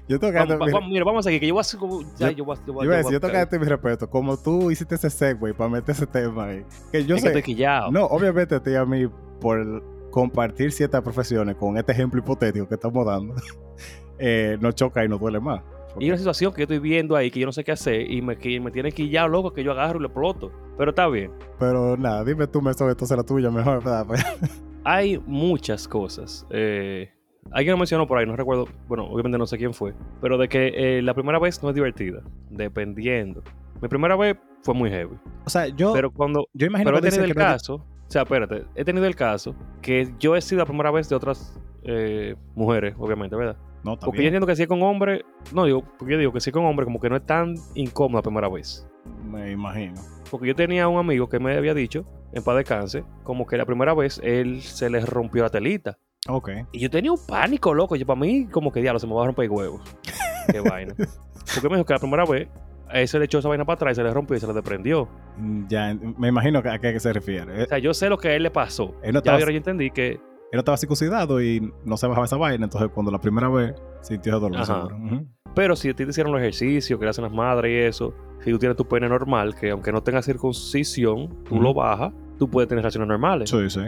yo tengo que Vamos, vamos, mira, vamos a seguir, que yo voy a hacer como. Ya, Yo- yo, voy a- yo voy a- Yo a tengo que darte mi respeto. Como tú hiciste ese segue para meter ese tema ahí. Que yo es que sé. estoy quillado. No, obviamente a mí, por compartir ciertas profesiones con este ejemplo hipotético que estamos dando, eh, nos choca y nos duele más. Y hay una situación que yo estoy viendo ahí que yo no sé qué hacer y me, que me tiene quillado, loco, que yo agarro y lo exploto. Pero está bien. Pero nada, dime tú, me sobre entonces la tuya mejor, ¿verdad? Pues, Hay muchas cosas. Eh, alguien lo mencionó por ahí, no recuerdo. Bueno, obviamente no sé quién fue. Pero de que eh, la primera vez no es divertida. Dependiendo. Mi primera vez fue muy heavy. o sea, yo, Pero cuando. yo imagino Pero he que tenido el que no caso. O sea, espérate. He tenido el caso que yo he sido la primera vez de otras eh, mujeres, obviamente, ¿verdad? No, Porque yo entiendo que si es con hombre, no digo, porque yo digo que si es con hombre, como que no es tan incómodo la primera vez. Me imagino. Porque yo tenía un amigo que me había dicho, en paz descanse, como que la primera vez él se le rompió la telita. Ok. Y yo tenía un pánico, loco. Yo para mí, como que diablo, se me va a romper el huevo. Qué vaina. Porque me dijo que la primera vez, él se le echó esa vaina para atrás y se le rompió y se le desprendió. Mm, Ya, me imagino a qué se refiere. O sea, yo sé lo que a él le pasó. Él no Ya estaba- yo entendí que Él no estaba circuncidado y no se bajaba esa vaina, entonces cuando la primera vez sintió dolor. Ajá. seguro. Pero si a ti te hicieron los ejercicios que le hacen las madres y eso, si tú tienes tu pene normal, que aunque no tenga circuncisión, tú lo bajas, tú puedes tener relaciones normales. Sí, sí.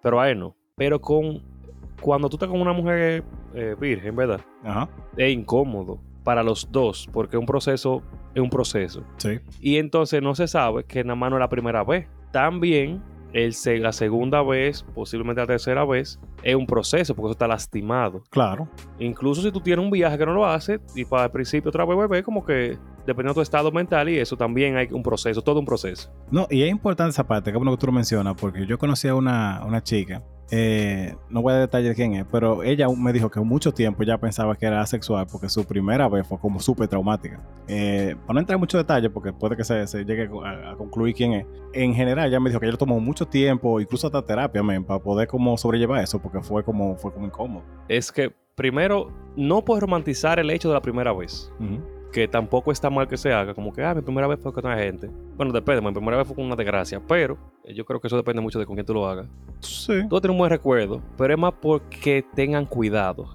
Pero a él no. Pero con cuando tú estás con una mujer eh, virgen, ¿verdad? Ajá. Es incómodo. para los dos, porque un proceso es un proceso. Sí. Y entonces no se sabe que nada más no es la primera vez. También el, se- la segunda vez, posiblemente la tercera vez, es un proceso, porque eso está lastimado. Claro. Incluso si tú tienes un viaje que no lo haces, y para el principio otra vez bebé, como que dependiendo de tu estado mental y eso también hay un proceso, todo un proceso. No, y es importante esa parte, que bueno que tú lo mencionas, porque yo conocí a una, una chica, eh, no voy a detallar de quién es, pero ella me dijo que mucho tiempo ya pensaba que era asexual porque su primera vez fue como súper traumática. Eh, para no entrar en muchos detalles, porque puede que se, se llegue a, a concluir quién es, en general ella me dijo que ella tomó mucho tiempo, incluso hasta terapia, men, para poder como sobrellevar eso, porque fue como, fue como incómodo. Es que primero, no puedes romantizar el hecho de la primera vez. Ujú. Que tampoco está mal que se haga, como que, ah, mi primera vez fue con una gente. Bueno, depende, mi primera vez fue con una desgracia, pero eh, yo creo que eso depende mucho de con quién tú lo hagas. Sí. Tú tienes un buen recuerdo, pero es más porque tengan cuidado,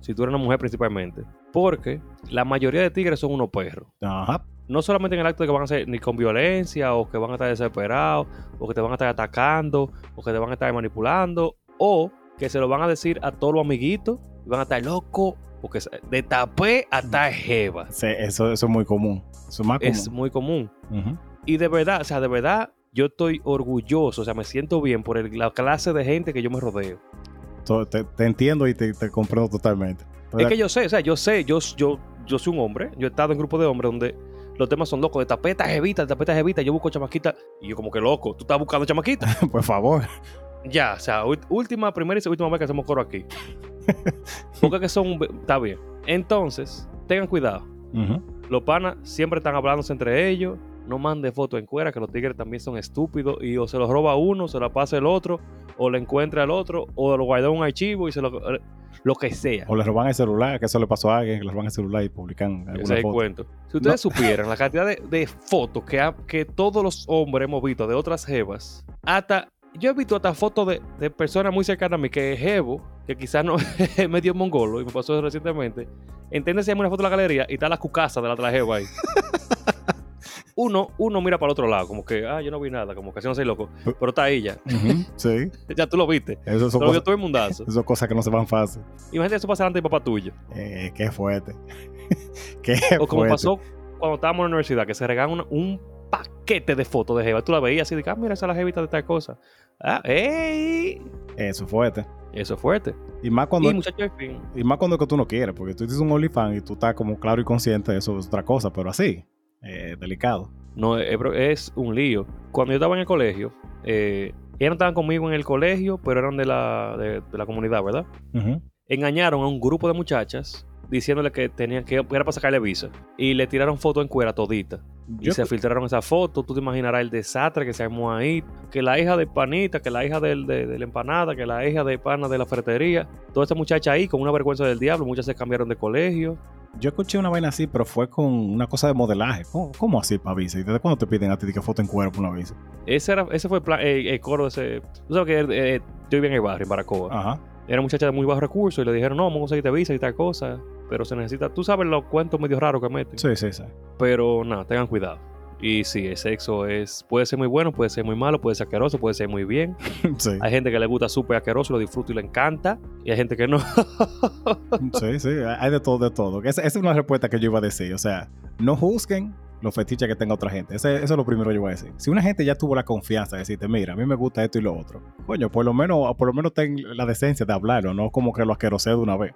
si tú eres una mujer principalmente, porque la mayoría de tigres son unos perros. Ajá. No solamente en el acto de que van a ser ni con violencia, o que van a estar desesperados, o que te van a estar atacando, o que te van a estar manipulando, o que se lo van a decir a todos los amiguitos, y van a estar locos, porque de tapé hasta jeva. Sí, eso, eso es muy común. Eso es más común. Es muy común. Y de verdad, o sea, de verdad, yo estoy orgulloso, o sea, me siento bien por el- la clase de gente que yo me rodeo. Te, te entiendo y te, te comprendo totalmente. Es que yo sé, o sea, yo sé, yo, yo, yo soy un hombre, yo he estado en grupos de hombres donde los temas son locos, de tapeta jevita, de tapeta jevita, yo busco chamaquita, y yo como que loco, tú estás buscando chamaquita. Por favor. ya, o sea, última, primera y última vez que hacemos coro aquí. Porque que son, está bien. Entonces, tengan cuidado. Los panas siempre están hablándose entre ellos. No mande fotos en cuera, que los tigres también son estúpidos. Y o se los roba uno, se la pasa el otro, o le encuentra el otro, o lo guarda en un archivo y se lo. Lo que sea. O le roban el celular, que eso le pasó a alguien, que le roban el celular y publican Ese alguna es el foto. cuento. Si ustedes supieran la cantidad de, de fotos que, ha- que todos los hombres hemos visto de otras jevas, hasta. Yo he visto hasta fotos de, de personas muy cercanas a mí que es jevo, que quizás no es medio mongolo, y me pasó eso recientemente. Entiende, se llama una foto de la galería y está la cucasa de la otra jeva ahí. Uno, uno mira para el otro lado, como que, ah, yo no vi nada, como que así no soy loco. Pero está ahí ya. Sí. Ya tú lo viste. Eso son, Te lo vio cosas, todo el mundazo. eso son cosas que no se van fácil. Imagínate eso pasa delante de papá tuyo. Eh, qué fuerte. qué O como fuerte. pasó cuando estábamos en la universidad, que se regalan una- un paquete de fotos de Jeva. Tú la veías así de ah, mira, esa es la jevita de tal cosa. Ah, ¡ey! Eso es fuerte. Eso es fuerte. Y más cuando, Y fin. más cuando que tú no quieres, porque tú dices un OnlyFans y tú estás como claro y consciente de eso es otra cosa, pero así, eh, delicado. No, es, es un lío. Cuando yo estaba en el colegio, eh, ellos no estaban conmigo en el colegio, pero eran de la, de, de la comunidad, ¿verdad? Engañaron a un grupo de muchachas diciéndole que tenían que era para sacarle visa. Y le tiraron fotos en cuera todita. Y se filtraron esa foto. Tú te imaginarás el desastre que se armó ahí. Que la hija de Panita, que la hija del- de, de la empanada, que la hija de Pana de la ferretería. Toda esa muchacha ahí con una vergüenza del diablo. Muchas se cambiaron de colegio. Yo escuché una vaina así, pero fue con una cosa de modelaje. ¿Cómo, cómo así para visa? ¿Y desde cuándo te piden a ti que foto en cuerpo una visa? Ese, era, ese fue el, plan- el- el coro de ese. Tú sabes que eh, yo vivía en el barrio, en Baracoa. Ajá. Era muchacha de muy bajos recursos y le dijeron, no, vamos a conseguirte visa y tal cosa. Pero se necesita. Tú sabes los cuentos medio raros que meten. Sí, sí, sí. Pero nada, tengan cuidado. Y sí, el sexo es, puede ser muy bueno, puede ser muy malo, puede ser asqueroso, puede ser muy bien. sí. Hay gente que le gusta súper asqueroso, lo disfruta y le encanta. Y hay gente que no. Sí, sí, hay de todo, de todo. Esa, esa es una respuesta que yo iba a decir. O sea, no juzguen los fetiches que tenga otra gente. Ese- eso es lo primero que yo voy a decir. Si una gente ya tuvo la confianza de decirte, mira, a mí me gusta esto y lo otro, coño, por lo menos, por lo menos ten la decencia de hablarlo, no como que lo asquerosé de una vez.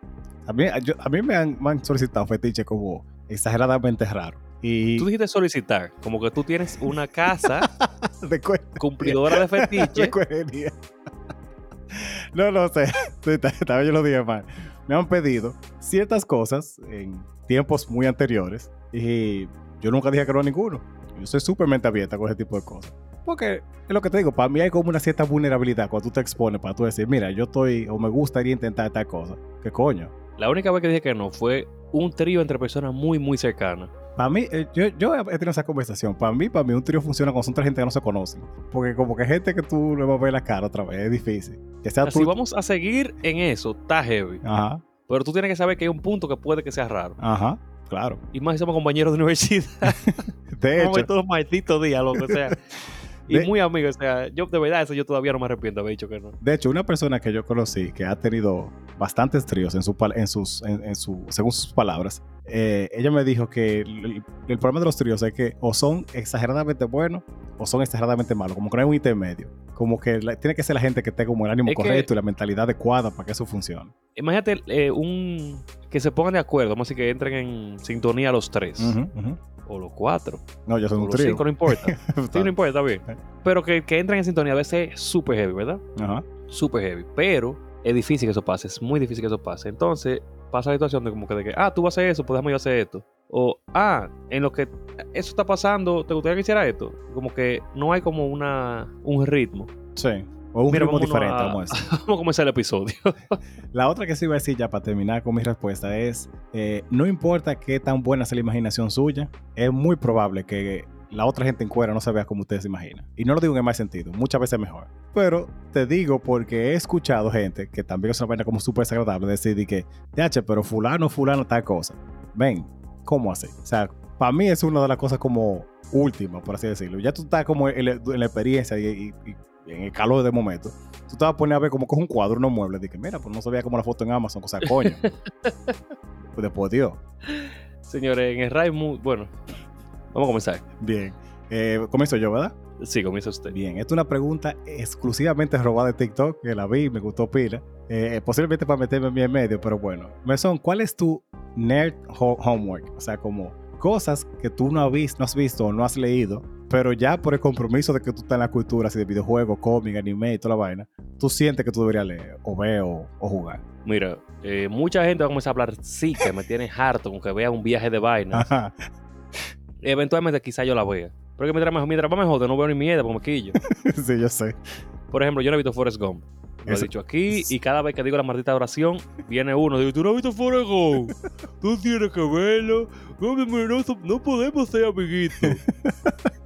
A mí, yo- a mí me, han, me han solicitado fetiches como exageradamente raros. Y Tú dijiste solicitar, como que tú tienes una casa de, cu- cumplidora de de fetiche. coherencia. No, no sé. Tal vez yo lo dije mal. Me han pedido ciertas cosas en tiempos muy anteriores y yo nunca dije que no a ninguno. Yo soy súper mente abierta con ese tipo de cosas. Porque es lo que te digo, para mí hay como una cierta vulnerabilidad cuando tú te expones para tú decir, mira, yo estoy o me gustaría intentar tal cosa. ¿Qué coño? La única vez que dije que no fue un trío entre personas muy, muy cercanas. Para mí, eh, yo, yo he tenido esa conversación. Para mí, para mí, un trío funciona cuando son tres gente que no se conocen. Porque como que gente que tú le vas a ver la cara otra vez, es difícil. Que sea Si tú. vamos a seguir en eso, está heavy. Ajá, Pero tú tienes que saber que hay un punto que puede que sea raro. ajá, claro. Y más si somos compañeros de universidad. De Vamos a ver hecho, todos los malditos días, loco. O sea, y De- muy amigos. O sea, yo de verdad, eso yo todavía no me arrepiento de haber dicho que no. de hecho, una persona que yo conocí que ha tenido bastantes tríos en, su, en sus, en, en su, según sus palabras, eh, ella me dijo que el, el problema de los tríos es que o son exageradamente buenos o son exageradamente malos, como que no hay un intermedio. Como que la- tiene que ser la gente que tenga como el ánimo Es que- correcto y la mentalidad adecuada para que eso funcione. Imagínate eh, un que se pongan de acuerdo, decir que entren en sintonía los tres Ujú, ujú. O los cuatro No, yo soy o un los trío. cinco, no importa. Sí, no importa, está bien. Pero que, que entren en sintonía a veces es súper heavy, ¿verdad? Ajá. Súper heavy. Pero es difícil que eso pase, es muy difícil que eso pase. Entonces pasa la situación de como que, de que ah, tú vas a hacer eso, pues déjame yo hacer esto. O, ah, en lo que eso está pasando, ¿te gustaría que hiciera esto? Como que no hay como una un ritmo. Sí. O un Mira, ritmo diferente, a- vamos a decir. Vamos a comenzar el episodio. La otra que sí iba a decir ya para terminar con mi respuesta es, eh, no importa qué tan buena sea la imaginación suya, es muy probable que la otra gente en cuera no se vea como ustedes se imaginan. Y no lo digo en el mal sentido, muchas veces mejor. Pero te digo porque he escuchado gente que también es una vaina como súper desagradable decir de que, DH, pero fulano, fulano, tal cosa. Ven, ¿cómo así? O sea, para mí es una de las cosas como últimas, por así decirlo. Ya tú estás como en, la- en la experiencia y, y- y en el calor del momento. Tú te vas a poner a ver como coge un cuadro, unos muebles. Dije, mira, pues no se veía como la foto en Amazon, o sea, coño. pues después, Dios. Señores, en el Raimu, bueno, vamos a comenzar. Bien. Eh, comienzo yo, ¿verdad? Sí, comienza usted. Bien, esta es una pregunta exclusivamente robada de TikTok, que la vi y me gustó pila. Eh, posiblemente para meterme a mí en medio, pero bueno. Mesón, ¿cuál es tu nerd ho- homework? O sea, como cosas que tú no has, visto, no has visto o no has leído, pero ya por el compromiso de que tú estás en la cultura, así de videojuegos, cómic, anime y toda la vaina, tú sientes que tú deberías leer, o ver, o, o jugar. Mira, eh, mucha gente va a comenzar a hablar, sí, que me tiene harto con que vea un viaje de vaina. Ajá. Eventualmente quizá yo la vea. Pero que mientras, me- mientras más me jode, no veo ni mierda, como quillo. sí, yo sé. Por ejemplo, yo no he visto Forrest Gump. Lo he Eso- dicho aquí y cada vez que digo la maldita oración, viene uno digo, ¿tú no has visto Forrest Gump? Tú tienes que verlo. No, no podemos ser amiguitos.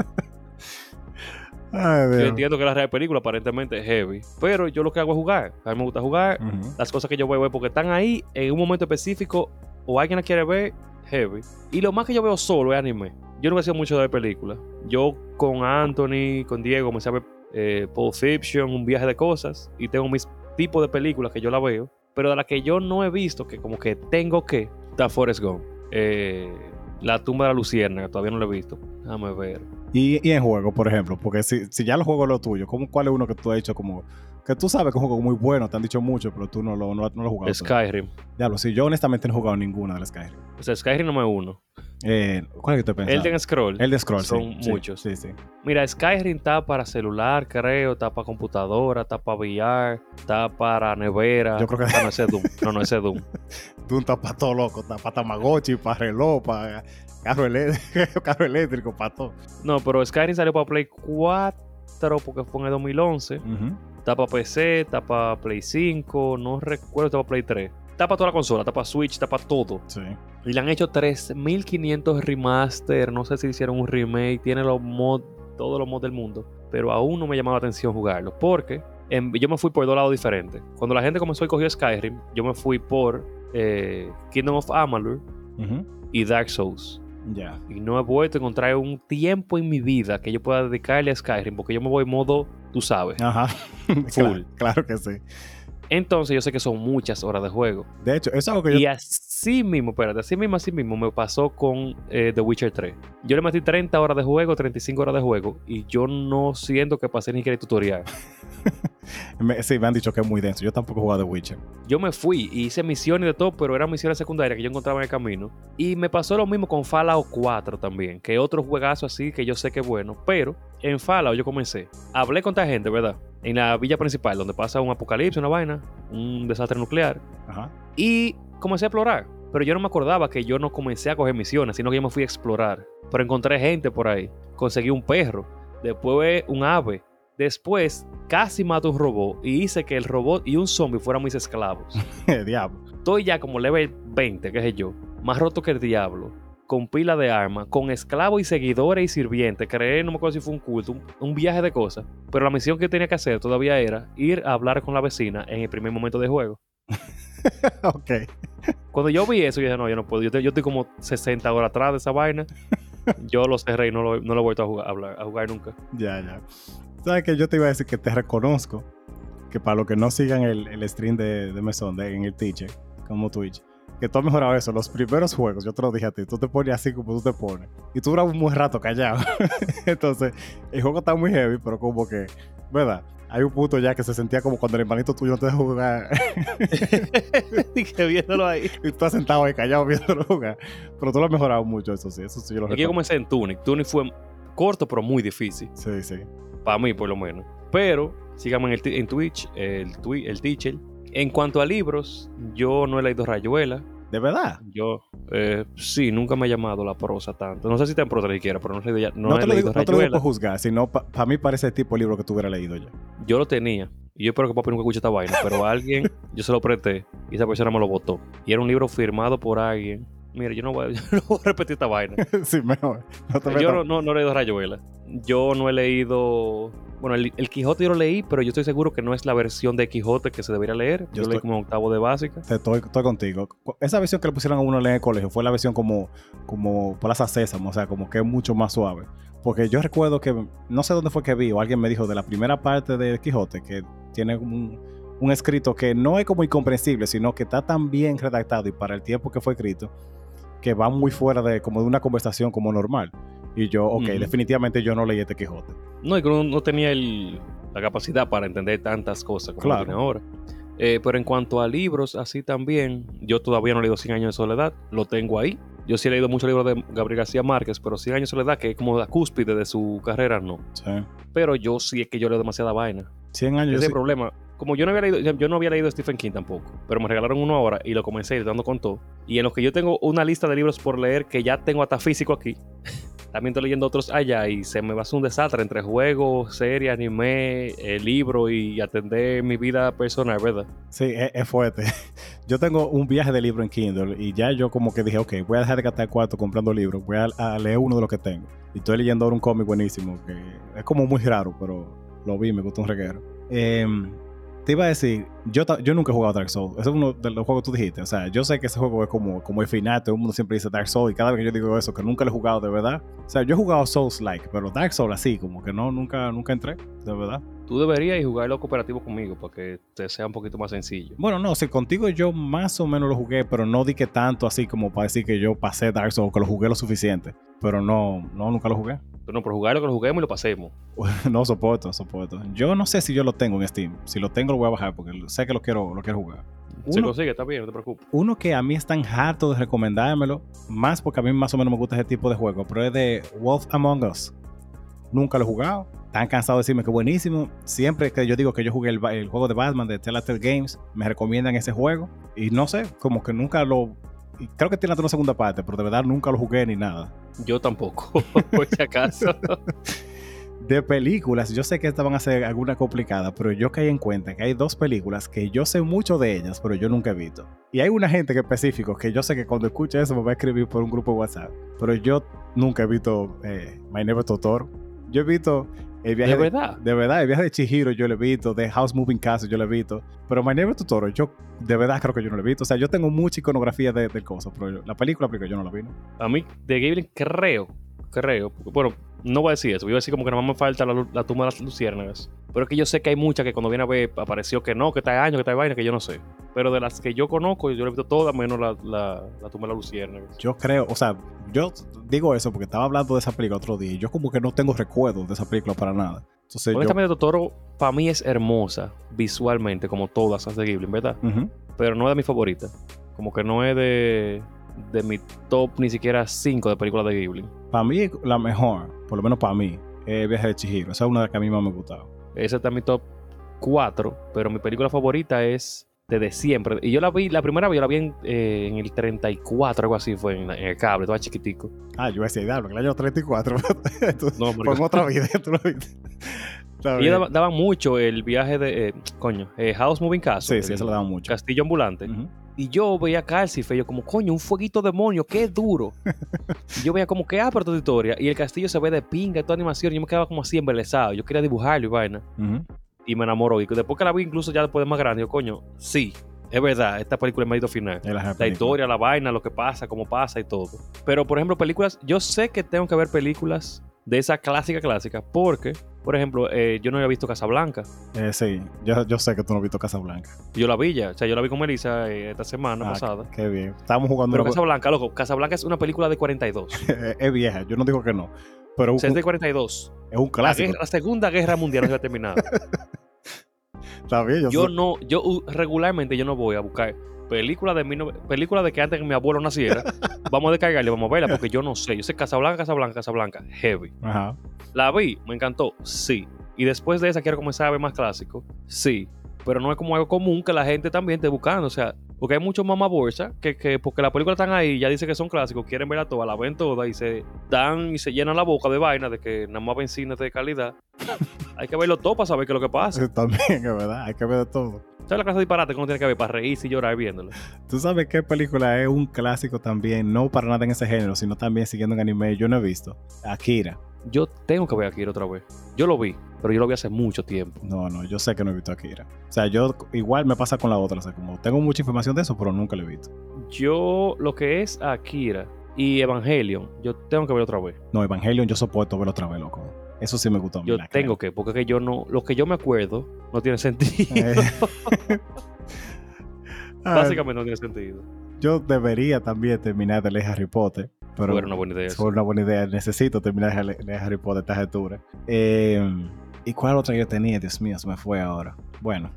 Ay, Yo entiendo que la real película aparentemente es heavy, pero yo lo que hago es jugar. A mí me gusta jugar. Las cosas que yo veo es porque están ahí en un momento específico o alguien la quiere ver heavy. Y lo más que yo veo solo es anime. Yo no he sido mucho de ver películas. Yo con Anthony, con Diego, a ver eh, Pulp Fiction, un viaje de cosas. Y tengo mis tipos de películas que yo la veo. Pero de las que yo no he visto, que como que tengo que, está Forrest Gump. Eh, la tumba de la Lucierna, todavía no la he visto. Déjame ver. Y, y en juego, por ejemplo, porque si, si ya los juegos es lo tuyo, ¿cómo, ¿cuál es uno que tú has hecho como que tú sabes que es un juego muy bueno, te han dicho mucho, pero tú no lo, no, no lo has jugado? Skyrim. Diablo, sí, yo honestamente no he jugado ninguna de las Skyrim. O sea, Skyrim no me uno. Eh, ¿Cuál es que te pensando? Elden Scroll. El de Scroll, Son sí, sí, muchos. Sí, sí. Mira, Skyrim está para celular, creo, está para computadora, está para VR, está para nevera. Yo creo que- Ah, no, ese es Doom. No, no, ese es Doom. Tú estás para todo loco, estás para Tamagotchi, para reloj, para carro, elé- carro eléctrico, para todo. No, pero Skyrim salió para Play 4 porque fue en el 2011. Ujú. Está para PC, está para Play 5, no recuerdo, está para Play 3. Para toda la consola, para Switch, para todo. Sí. Y le han hecho 3500 remaster, no sé si hicieron un remake, tiene los mods, todos los mods del mundo, pero aún no me llamaba la atención jugarlo, porque en- yo me fui por dos lados diferentes. Cuando la gente comenzó y cogió Skyrim, yo me fui por eh, Kingdom of Amalur y Dark Souls. Ya. Y no he vuelto a encontrar un tiempo en mi vida que yo pueda dedicarle a Skyrim, porque yo me voy en modo, tú sabes. Ajá. Full. claro, claro que sí. Entonces yo sé que son muchas horas de juego. De hecho, eso es algo que yo Y así mismo, espérate, así mismo, así mismo me pasó con eh, The Witcher 3. Yo le metí 30 horas de juego, 35 horas de juego, y yo no siento que pasé ni siquiera el tutorial. sí, me han dicho que es muy denso. Yo tampoco he jugado The Witcher. Yo me fui y hice misiones de todo, pero eran misiones secundarias que yo encontraba en el camino. Y me pasó lo mismo con Fallout 4 también, que otro juegazo así que yo sé que es bueno. Pero en Fallout yo comencé. Hablé con esta gente, ¿verdad? En la villa principal, donde pasa un apocalipsis, una vaina, un desastre nuclear. Ajá. Y comencé a explorar. Pero yo no me acordaba que yo no comencé a coger misiones, sino que yo me fui a explorar. Pero encontré gente por ahí. Conseguí un perro. Después un ave. Después casi mato un robot y hice que el robot y un zombie fueran mis esclavos. Diablo. Estoy ya como level 20, qué sé yo. Más roto que el diablo. Con pila de armas, con esclavos y seguidores y sirvientes. Creé, no me acuerdo si fue un culto, un, un viaje de cosas. Pero la misión que tenía que hacer todavía era ir a hablar con la vecina en el primer momento de juego. ok. Cuando yo vi eso, yo dije, no, yo no puedo. Yo, te- yo estoy como 60 horas atrás de esa vaina. Yo lo cerré y no lo, no lo he vuelto a jugar, a hablar- a jugar nunca. Ya, ya. ¿Sabes que Yo te iba a decir que te reconozco que para los que no sigan el, el stream de, de- en el Teacher, como Twitch, que tú has mejorado eso. Los primeros juegos, yo te lo dije a ti, tú te pones así como tú te pones. Y tú duras un buen rato callado. Entonces, el juego está muy heavy, pero como que, ¿verdad? Hay un punto ya que se sentía como cuando el hermanito tuyo no te deja jugar. Dije viéndolo ahí. y tú estás sentado ahí callado viéndolo jugar. Pero tú lo has mejorado mucho, eso sí. Eso sí yo lo yo comencé en Tunic. Tunic fue corto, pero muy difícil. Sí, sí. Para mí, por lo menos. Pero, síganme en, el en Twitch, el, twi- el teacher. En cuanto a libros, yo no he leído Rayuela. ¿De verdad? Yo, eh, sí, nunca me ha llamado la prosa tanto. No sé si está en prosa ni siquiera, pero no, sé, ya- no, No, he te lo leído digo, no te lo digo por juzgar, sino para mí parece el tipo de libro que tú hubieras leído ya. Yo lo tenía. Y yo espero que papi nunca escuche esta vaina. Pero a alguien, yo se lo presté. Y esa persona me lo votó. Y era un libro firmado por alguien. Mire, yo no voy, yo no voy a repetir esta vaina. sí, mejor. No te Yo no, no, no he leído Rayuela. Yo no he leído. Bueno, el, el Quijote yo lo leí, pero yo estoy seguro que no es la versión de Quijote que se debería leer. Yo, Yo leí como octavo de básica. Te estoy, estoy contigo. Esa versión que le pusieron a uno leer en el colegio fue la versión como, como Plaza Sésamo, o sea, como que es mucho más suave. Porque yo recuerdo que, no sé dónde fue que vi, o alguien me dijo de la primera parte de Quijote, que tiene un, un escrito que no es como incomprensible, sino que está tan bien redactado y para el tiempo que fue escrito, que va muy fuera de como de una conversación como normal. Y yo, ok, definitivamente yo no leí este Quijote. No, y que uno no tenía el- la capacidad para entender tantas cosas como Claro. tiene ahora. Eh, pero en cuanto a libros, así también, yo todavía no he leído 100 años de soledad, lo tengo ahí. Yo sí he leído muchos libros de Gabriel García Márquez, pero 100 años de soledad, que es como la cúspide de su carrera, no. Sí. Pero yo sí es que yo leo demasiada vaina. 100 años. Ese sí- problema. Como yo no había leído, yo no había leído Stephen King tampoco, pero me regalaron uno ahora y lo comencé y dando con todo. Y en los que yo tengo una lista de libros por leer que ya tengo hasta físico aquí. También estoy leyendo otros allá y se me va a hacer un desastre entre juegos, series, anime, eh, libro y atender mi vida personal, ¿verdad? Sí, es, es fuerte. Yo tengo un viaje de libro en Kindle y ya yo como que dije, ok, voy a dejar de gastar cuarto comprando libros, voy a, a leer uno de los que tengo. Y estoy leyendo ahora un cómic buenísimo que es como muy raro, pero lo vi, me gustó un reguero. Em, te iba a decir, yo, yo nunca he jugado Dark Souls. Ese es uno de los juegos que tú dijiste. O sea, yo sé que ese juego es como, como el final, todo el mundo siempre dice Dark Souls y cada vez que yo digo eso, que nunca lo he jugado de verdad. O sea, yo he jugado Souls-like, pero Dark Souls así, como que no, nunca, nunca entré, de verdad. Tú deberías jugarlo cooperativo conmigo para que te sea un poquito más sencillo. Bueno, no, si contigo yo más o menos lo jugué, pero no di que tanto así como para decir que yo pasé Dark Souls, que lo jugué lo suficiente. Pero no, no, nunca lo jugué. Pero no, por jugarlo que lo juguemos y lo pasemos. no soporto, soporto. Yo no sé si yo lo tengo en Steam. Si lo tengo lo voy a bajar porque sé que lo quiero, lo quiero jugar. Se Uno- consigue, está bien, no te preocupes. Uno que a mí es tan harto de recomendármelo, más porque a mí más o menos me gusta ese tipo de juego, pero es de Wolf Among Us. Nunca lo he jugado. Tan cansado de decirme que buenísimo. Siempre que yo digo que yo jugué el, juego de Batman de Telltale Games, me recomiendan ese juego. Y no sé, como que nunca lo. Creo que tiene una segunda parte, pero de verdad nunca lo jugué ni nada. Yo tampoco, por si acaso. De películas, yo sé que esta van a ser alguna complicada, pero yo caí en cuenta que hay dos películas que yo sé mucho de ellas, pero yo nunca he visto. Y hay una gente que específico que yo sé que cuando escuche eso me va a escribir por un grupo de WhatsApp, pero yo nunca he visto eh, My Neighbor Totoro. Yo he visto el viaje ¿De verdad? de verdad, el viaje de Chihiro yo lo he visto, de House Moving Castle yo lo he visto, pero My Neighbor Totoro yo de verdad creo que yo no lo he visto. O sea, yo tengo mucha iconografía de- del coso, pero la película, porque yo no la vi. ¿no? A mí, de Ghibli, creo, creo. Bueno, no voy a decir eso. Voy a decir como que nada más me falta la, tumba de las luciérnagas. Pero es que yo sé que hay muchas que cuando viene a ver apareció que no, que está año, que está vaina, que yo no sé. Pero de las que yo conozco, yo lo he visto todas menos la, la, la tumba de las luciérnagas. Yo creo, o sea, yo digo eso porque estaba hablando de esa película otro día y yo como que no tengo recuerdos de esa película para nada. Entonces yo... Honestamente, Totoro para mí es hermosa visualmente, como todas las de Ghibli, ¿verdad? Pero no es de mi favorita. Como que no es de, de mi top ni siquiera 5 de películas de Ghibli. Para mí la mejor, por lo menos para mí, es Viaje de Chihiro. Esa es una de las que a mí más me gustaba. Esa está en mi top 4, pero mi película favorita es desde siempre. Y yo la vi, la primera vez yo la vi en, eh, en el 34, algo así, fue en, en el cable, toda chiquitico. Ah, yo decía, diablo, que el año 34. Tú- No, Fue en otra vida, tú lo viste. Bien. daban, daban mucho el viaje de, eh, coño, eh, House Moving Castle. Sí, sí, eso lo daban mucho. Castillo ambulante. Y yo veía Calcife, yo como, coño, un fueguito demonio, qué duro. y yo veía como que, ah, pero toda historia. Y el castillo se ve de pinga, toda animación. Y yo me quedaba como así embelesado. Yo quería dibujarlo y vaina. Y me enamoró. Y después que la vi, incluso ya después de más grande, yo, coño, sí, es verdad, esta película es mérito final. La La película. historia, la vaina, lo que pasa, cómo pasa y todo. Pero, por ejemplo, películas, yo sé que tengo que ver películas de esa clásica clásica porque Por ejemplo, eh, yo no había visto Casablanca. Eh, sí, yo, yo sé que tú no has visto Casablanca. Yo la vi ya. O sea, yo la vi con Melissa eh, esta semana Ah, pasada. Qué bien. Estábamos jugando. Pero una- Casablanca, loco, Casablanca es una película de 42. es vieja, yo no digo que no. Pero es de 42. es un La, clásico. guerra- la Segunda Guerra Mundial no se ha terminado. Está bien, yo, Yo sé. no, yo uh, regularmente yo no voy a buscar películas de, 19 películas de que antes que mi abuelo naciera. vamos a descargarle, vamos a verla, porque yo no sé. Yo sé Casablanca, Casablanca, Casablanca, heavy. Ajá. La vi, me encantó, sí. Y después de esa quiero comenzar a ver más clásicos, sí. Pero no es como algo común que la gente también esté buscando. O sea, porque hay muchos mamá bolsa que, que porque las películas están ahí, ya dice que son clásicos, quieren verla toda, la ven toda y se dan y se llenan la boca de vaina de que nada más ven cines de calidad. hay que verlo todo para saber qué es lo que pasa. Sí, También, es verdad, hay que ver todo. ¿Sabes la clase de disparate que uno tiene que ver para reírse y llorar viéndolo? ¿Tú sabes qué película es un clásico también? No para nada en ese género, sino también siguiendo en anime. Yo no he visto. Akira. Yo tengo que ver Akira otra vez. Yo lo vi, pero yo lo vi hace mucho tiempo. No, no, yo sé que no he visto Akira. O sea, yo igual me pasa con la otra. O sea, como tengo mucha información de eso, pero nunca lo he visto. Yo, lo que es Akira y Evangelion, yo tengo que ver otra vez. No, Evangelion yo soporto verlo otra vez, loco. Eso sí me gustó. a Yo tengo que, porque que yo no, lo que yo me acuerdo no tiene sentido. Eh. Básicamente no tiene sentido. yo debería también terminar de leer Harry Potter. Pero Fuera una buena idea. fue una buena idea. Necesito terminar de leer Harry Potter a estas alturas. Eh, ¿Y cuál otra yo tenía? Dios mío, se me fue ahora. Bueno,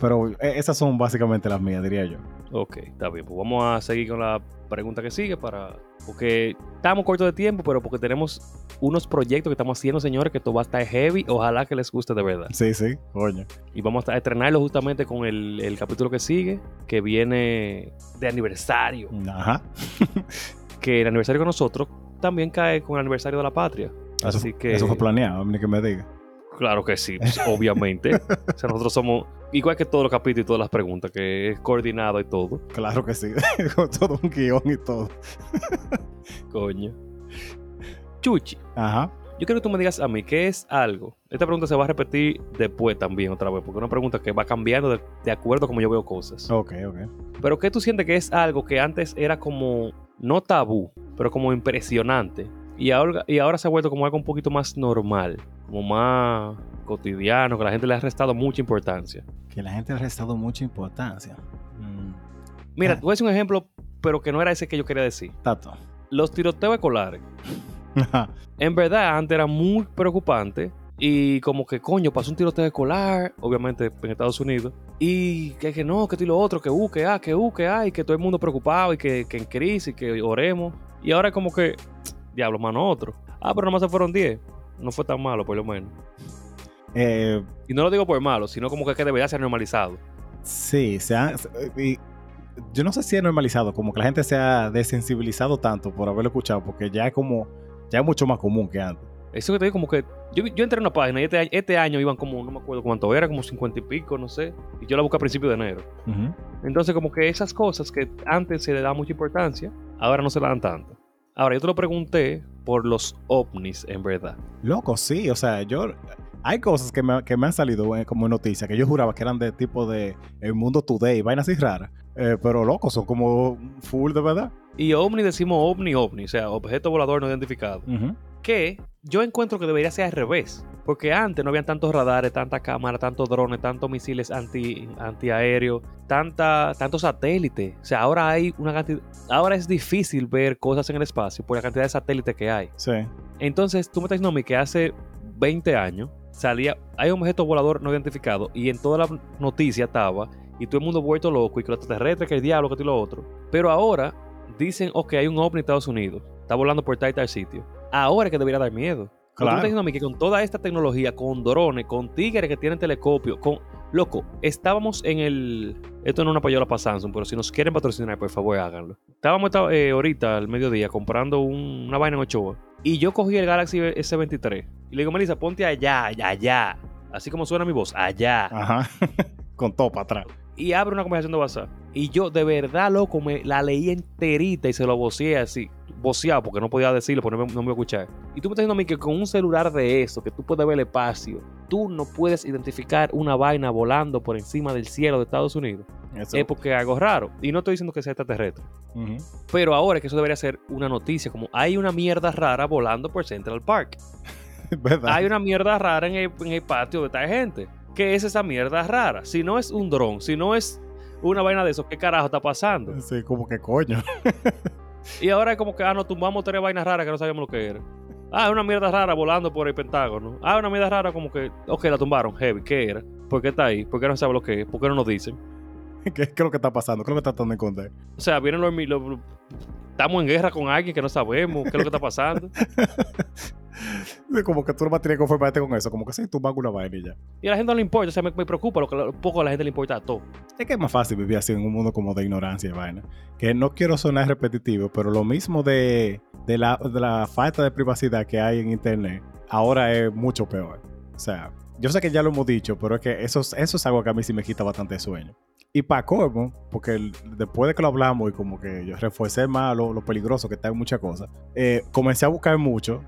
pero eh, esas son básicamente las mías, diría yo. Ok, está bien. Pues vamos a seguir con la pregunta que sigue para. Porque estamos cortos de tiempo, pero porque tenemos unos proyectos que estamos haciendo, señores, que esto va a estar heavy. Ojalá que les guste de verdad. Sí, sí, coño. Y vamos a estrenarlo justamente con el, el capítulo que sigue, que viene de aniversario. Ajá. Que el aniversario con nosotros también cae con el aniversario de la patria. Eso, Así que. eso fue planeado, ni que me diga. Claro que sí, pues, obviamente. o sea, nosotros somos igual que todos los capítulos y todas las preguntas, que es coordinado y todo. Claro que sí. Con todo un guion y todo. Coño. Chuchi, Ajá. yo quiero que tú me digas a mí qué es algo. Esta pregunta se va a repetir después también otra vez, porque es una pregunta que va cambiando de, de acuerdo a como yo veo cosas. Ok, ok. Pero ¿qué tú sientes que es algo que antes era como, no tabú, pero como impresionante? Y ahora, y ahora se ha vuelto como algo un poquito más normal, como más cotidiano, que la gente le ha restado mucha importancia. Que la gente le ha restado mucha importancia. Mm, Mira, Ah. te voy a decir un ejemplo, pero que no era ese que yo quería decir. Tato. Los tiroteos escolares. En verdad, antes era muy preocupante. Y como que, coño, pasó un tiroteo escolar, obviamente en Estados Unidos. Y que, que no, que y lo otro, que uh, que ah, que uh, que ah, y que todo el mundo preocupado y que, que en crisis, que oremos. Y ahora como que, diablo, mano, otro. Ah, pero nomás se fueron 10. No fue tan malo, por lo menos. Eh, Y no lo digo por malo, sino como que, que debería ser normalizado. sí, se ha, y yo no sé si es normalizado, como que la gente se ha desensibilizado tanto por haberlo escuchado, porque ya es como, ya es mucho más común que antes. Eso que te digo, como que yo, yo entré en una página y este, año- este año iban como, no me acuerdo cuánto era, como 50 y pico, no sé. Y yo la busqué a principios de enero. Ujú. Entonces, como que esas cosas que antes se le da mucha importancia, ahora no se le dan tanto. Ahora, yo te lo pregunté por los ovnis, en verdad. Loco, sí, o sea, yo... Hay cosas que me, que me han salido eh, como noticia que yo juraba que eran de tipo de El Mundo Today, vainas así raras. Eh, pero loco, son como full de verdad. Y ovni decimos ovni, ovni, o sea, objeto volador no identificado. Ujú. Que yo encuentro que debería ser al revés. Porque antes no habían tantos radares, tanta cámara, tantos drones, tantos misiles anti, antiaéreos, tantos satélites. O sea, ahora hay una cantidad. Ahora es difícil ver cosas en el espacio por la cantidad de satélites que hay. Sí. Entonces, tú me estás diciendo a mí que hace 20 años salía, hay un objeto volador no identificado y en toda la noticia estaba y todo el mundo vuelto loco y que los extraterrestres, que el diablo, que y lo otro. Pero ahora dicen, ok, hay un ovni en Estados Unidos, está volando por tal y tal sitio. Ahora es que debería dar miedo. Pero Tú me Claro. estás diciendo a mí que con toda esta tecnología, con drones, con tigres que tienen telescopio, con... Loco, estábamos en el... Esto no es una payola para Samsung, pero si nos quieren patrocinar, por favor, háganlo. Estábamos eh, ahorita, al mediodía, comprando un- una vaina en Ochoa. Y yo cogí el Galaxy S23. Y le digo, Melissa, ponte allá, allá, allá. Así como suena mi voz, allá. Ajá. Con todo para atrás. Y abre una conversación de WhatsApp. Y yo, de verdad, loco, me la leí enterita y se lo voceé así. Voceado, porque no podía decirlo, porque no me, no me iba a escuchar. Y tú me estás diciendo a mí que con un celular de eso, que tú puedes ver el espacio, tú no puedes identificar una vaina volando por encima del cielo de Estados Unidos. Eso. Es porque es algo raro. Y no estoy diciendo que sea extraterrestre. Pero ahora es que eso debería ser una noticia, como hay una mierda rara volando por Central Park. ¿Verdad? hay una mierda rara en el, en el patio de esta gente. ¿Qué es esa mierda rara? Si no es un dron, si no es una vaina de eso, ¿qué carajo está pasando? Sí, como que coño. Y ahora es como que, ah, nos tumbamos tres vainas raras que no sabíamos lo que era. Ah, una mierda rara volando por el Pentágono. Ah, una mierda rara como que, ok, la tumbaron, heavy, ¿qué era? ¿Por qué está ahí? ¿Por qué no sabe lo que es? ¿Por qué no nos dicen? ¿Qué, qué es lo que está pasando? ¿Qué es lo que está tratando de encontrar? O sea, vienen los- Estamos en guerra con alguien que no sabemos qué es lo que está pasando. Como que tú no vas a tener que conformarte con eso. Como que sí, tú vas una vaina y ya. Y a la gente no le importa, o sea, me, me preocupa lo que lo poco a la gente le importa a todo. Es que es más fácil vivir así en un mundo como de ignorancia y vaina. Que no quiero sonar repetitivo, pero lo mismo de, de, la, de la falta de privacidad que hay en internet, ahora es mucho peor. O sea, yo sé que ya lo hemos dicho, pero es que eso, es- eso es algo que a mí sí me quita bastante sueño. Y para colmo, porque después de que lo hablamos y como que yo reforcé más lo, lo peligroso que está en muchas cosas, eh, comencé a buscar mucho,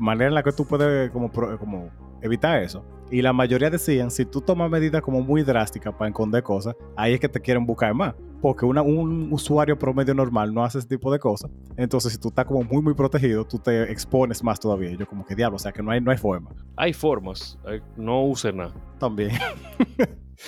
manera en la que tú puedes como, como evitar eso. Y la mayoría decían, si tú tomas medidas como muy drásticas para esconder cosas, ahí es que te quieren buscar más. Porque una- un usuario promedio normal no hace ese tipo de cosas. Entonces, si tú estás como muy, muy protegido, tú te expones más todavía. Yo como que diablo, o sea, que no hay, no hay forma. Hay formas, eh, no use nada. También.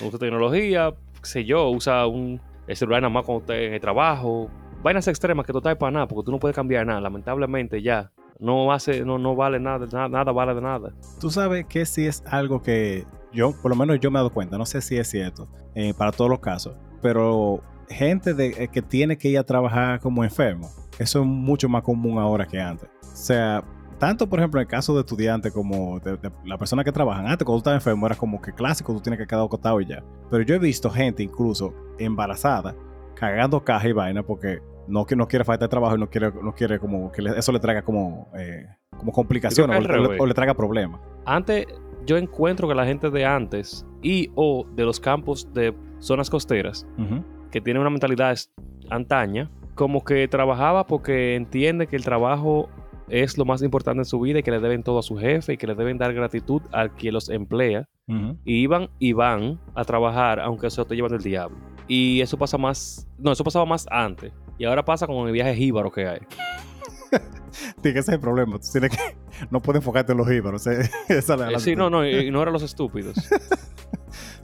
Usa tecnología, qué sé yo, usa un el celular nada más cuando esté en el trabajo. Vainas extremas que tú estás para nada, porque tú no puedes cambiar nada. Lamentablemente ya. No hace, no, no vale nada, nada, nada vale de nada. Tú sabes que sí es algo que yo, por lo menos yo me he dado cuenta, no sé si es cierto eh, para todos los casos, pero gente de, eh, que tiene que ir a trabajar como enfermo, eso es mucho más común ahora que antes. O sea, tanto por ejemplo en el caso de estudiantes como de, de la persona que trabajan, antes cuando tú estabas enfermo era como que clásico, tú tienes que quedar acostado y ya. Pero yo he visto gente incluso embarazada cagando caja y vaina porque no, que no quiere faltar de trabajo y no quiere, no quiere como que le- eso le traiga como, eh, como complicaciones o, le- revés. o le traiga problemas. Antes, yo encuentro que la gente de antes y o de los campos de zonas costeras que tienen una mentalidad antaña, como que trabajaba porque entiende que el trabajo es lo más importante en su vida y que le deben todo a su jefe y que le deben dar gratitud al que los emplea. Y iban y van a trabajar aunque se lo esté llevando el diablo. Y eso pasa más, no, eso pasaba más antes. Y ahora pasa con el viaje jíbaro que hay. Que ese es el problema. Tú tienes que, no puedes enfocarte en los íbaros. esa es la- Eh, sí, no, no, ignora a los estúpidos.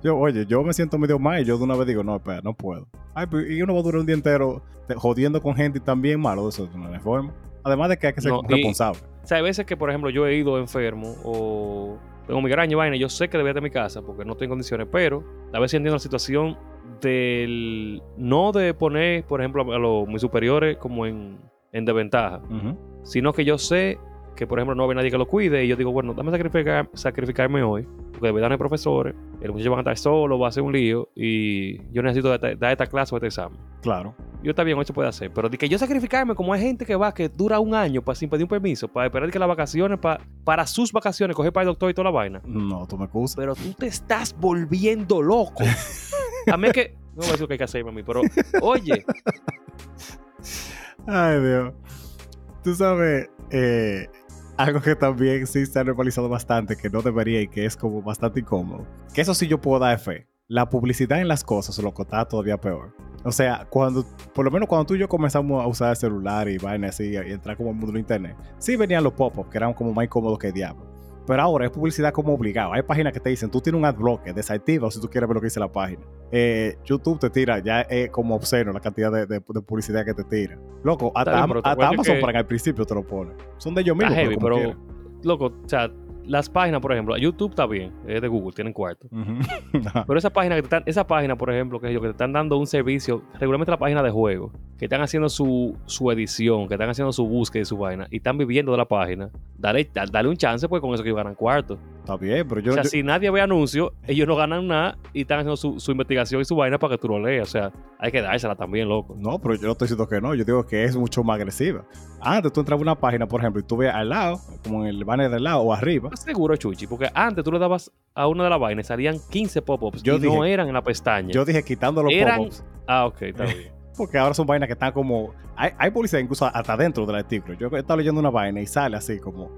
Yo, oye, yo me siento medio mal y yo de una vez digo, no, espera, no puedo. Ay, pero- y uno va a durar un día entero te- jodiendo con gente y también malo. Eso no es forma. Además de que hay que ser No, y- responsable. O sea, hay veces que, por ejemplo, yo he ido enfermo o tengo migraña y vaina, yo sé que debería estar en mi casa porque no estoy en condiciones, pero a veces entiendo la situación del no de poner, por ejemplo, a los mis superiores como en, en desventaja, sino que yo sé que, por ejemplo, no hay nadie que lo cuide y yo digo, bueno, dame sacrificar, sacrificarme hoy, porque de verdad no hay profesores, el muchacho va a estar solo, va a hacer un lío y yo necesito dar, dar esta clase o este examen. Claro. Yo está bien, eso puede hacer. Pero de que yo sacrificarme como hay gente que va, que dura un año para, sin pedir un permiso, para esperar que las vacaciones, para, para sus vacaciones, coger para el doctor y toda la vaina. No, tú me excusas. Pero tú te estás volviendo loco. A mí es que. No voy a decir lo que hay que hacer, mami, pero oye, Ay, Dios. Tú sabes, eh, algo que también sí se ha normalizado bastante, que no debería y que es como bastante incómodo. Que eso sí yo puedo dar fe. La publicidad en las cosas, lo que está todavía peor. O sea, cuando, por lo menos cuando tú y yo comenzamos a usar el celular y vaina así y entrar como al mundo de internet, sí venían los pop-ups que eran como más incómodos que el diablo. Pero ahora es publicidad como obligado. Hay páginas que te dicen, tú tienes un adblocker, desactiva si tú quieres ver lo que dice la página. Eh, YouTube te tira, ya es como obsceno la cantidad de, de- de publicidad que te tira. Loco, hasta, Am- hasta Amazon que- Prime al principio te lo pone. Son de ellos mismos, heavy, pero, pero. Loco, o sea, las páginas, por ejemplo, YouTube está bien, es de Google, tienen cuarto. Pero esa página que te están, esa página, por ejemplo, que yo, que te están dando un servicio, regularmente la página de juego, que están haciendo su, su edición, que están haciendo su búsqueda y su vaina, y están viviendo de la página, dale, da- dale un chance, pues con eso que ganan cuarto. Está bien, pero yo, o sea, yo- si nadie ve anuncios, ellos no ganan nada y están haciendo su, su investigación y su vaina para que tú lo leas. O sea, hay que dársela también, loco. No, pero yo no estoy diciendo que no. Yo digo que es mucho más agresiva. Antes tú entrabas a una página, por ejemplo, y tú veías al lado, como en el banner del lado o arriba. ¿Estás seguro, Chuchi? Porque antes tú le dabas a una de las vainas y salían 15 pop-ups y no eran en la pestaña. Yo dije quitando los Eran- pop-ups. Ah, ok, está bien. Porque ahora son vainas que están como. Hay, hay publicidad incluso hasta dentro del artículo. Yo he estado leyendo una vaina y sale así como.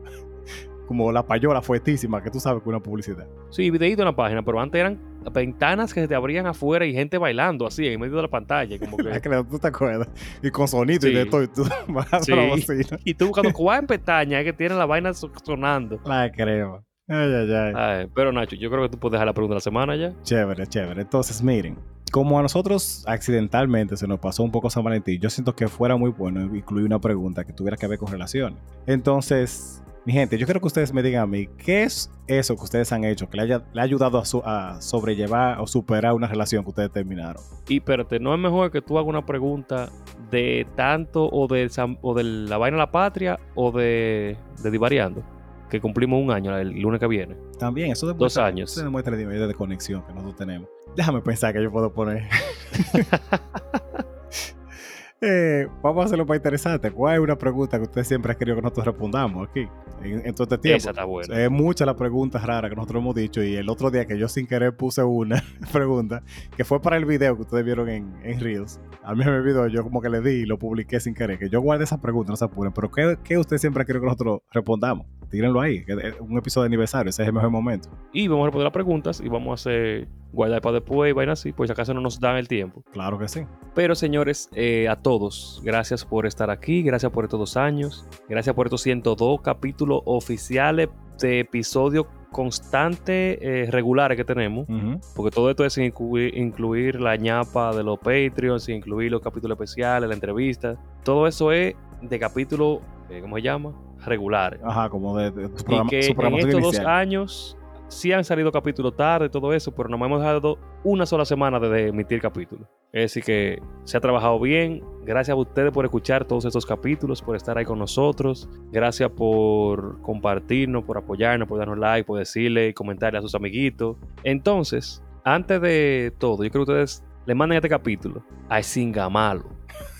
Como la payola fuertísima que tú sabes que una publicidad. Sí, videíto en la página, pero antes eran ventanas que se te abrían afuera y gente bailando así en medio de la pantalla. Como que... Claro, tú te acuerdas. Y con sonido y Sí. de todo. Y tú Sí. la bocina. y tú buscando cuál pestaña es que tiene la vaina so- sonando. La creo. Ay, ay, ay. Ay, pero Nacho, yo creo que tú puedes dejar la pregunta de la semana ya. Chévere, chévere. Entonces, miren, como a nosotros accidentalmente se nos pasó un poco San Valentín, yo siento que fuera muy bueno incluir una pregunta que tuviera que ver con relaciones. Entonces, mi gente, yo quiero que ustedes me digan a mí, ¿qué es eso que ustedes han hecho que le haya, le ha ayudado a, su- a sobrellevar o superar una relación que ustedes terminaron? Y espérate, ¿no es mejor que tú hagas una pregunta de tanto o de, San- o de la vaina de la patria o de, de Divariando? Que cumplimos un año el lunes que viene. También, eso demuestra, Dos años. Eso demuestra el nivel de conexión que nosotros tenemos. Déjame pensar que yo puedo poner. Eh, vamos a hacerlo más interesante. ¿Cuál es una pregunta que usted siempre ha querido que nosotros respondamos aquí en, en todo este tiempo? Esa está buena. Es muchas las preguntas raras que nosotros hemos dicho y el otro día que yo sin querer puse una pregunta que fue para el video que ustedes vieron en, en Reels. A mí me olvidó, yo como que le di y lo publiqué sin querer, que yo guardé esa pregunta, no se apuren, pero ¿qué, qué usted siempre ha querido que nosotros respondamos? Tírenlo ahí, que es un episodio de aniversario, ese es el mejor momento. Y vamos a responder las preguntas y vamos a hacer guardar para después y vaina así, pues si acaso no nos dan el tiempo. Claro que sí. Pero señores, eh, a todos, gracias por estar aquí, gracias por estos dos años, gracias por estos 102 capítulos oficiales de episodio constante, eh, regulares que tenemos. Porque todo esto es sin incluir, incluir la ñapa de los Patreons, sin incluir los capítulos especiales, la entrevista. Todo eso es de capítulo, ¿cómo se llama? Regulares. Ajá, como de, de su Y programa, que su en estos dos años sí han salido capítulos tarde, todo eso, pero no me hemos dejado una sola semana de emitir capítulos. Es decir, que se ha trabajado bien. Gracias a ustedes por escuchar todos estos capítulos, por estar ahí con nosotros. Gracias por compartirnos, por apoyarnos, por darnos like, por decirle y comentarle a sus amiguitos. Entonces, antes de todo, yo creo que ustedes le manden este capítulo al singamalo,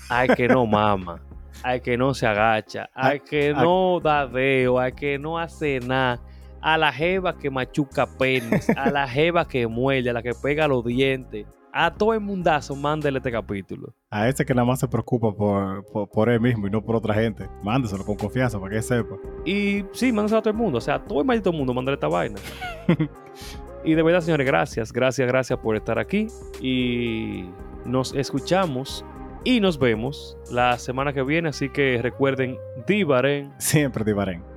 al que no mama, al que no se agacha, al que no da deo, al que no hace nada, a la jeva que machuca penes, a la jeva que muerde, a la que pega los dientes. A todo el mundazo, mándele este capítulo. A ese que nada más se preocupa por, por, por él mismo y no por otra gente. Mándeselo con confianza para que sepa. Y sí, mándaselo a todo el mundo. O sea, a todo el maldito mundo, mándale esta vaina. y de verdad, señores, gracias, gracias, gracias por estar aquí. Y nos escuchamos y nos vemos la semana que viene. Así que recuerden, Divaren. Siempre Divaren.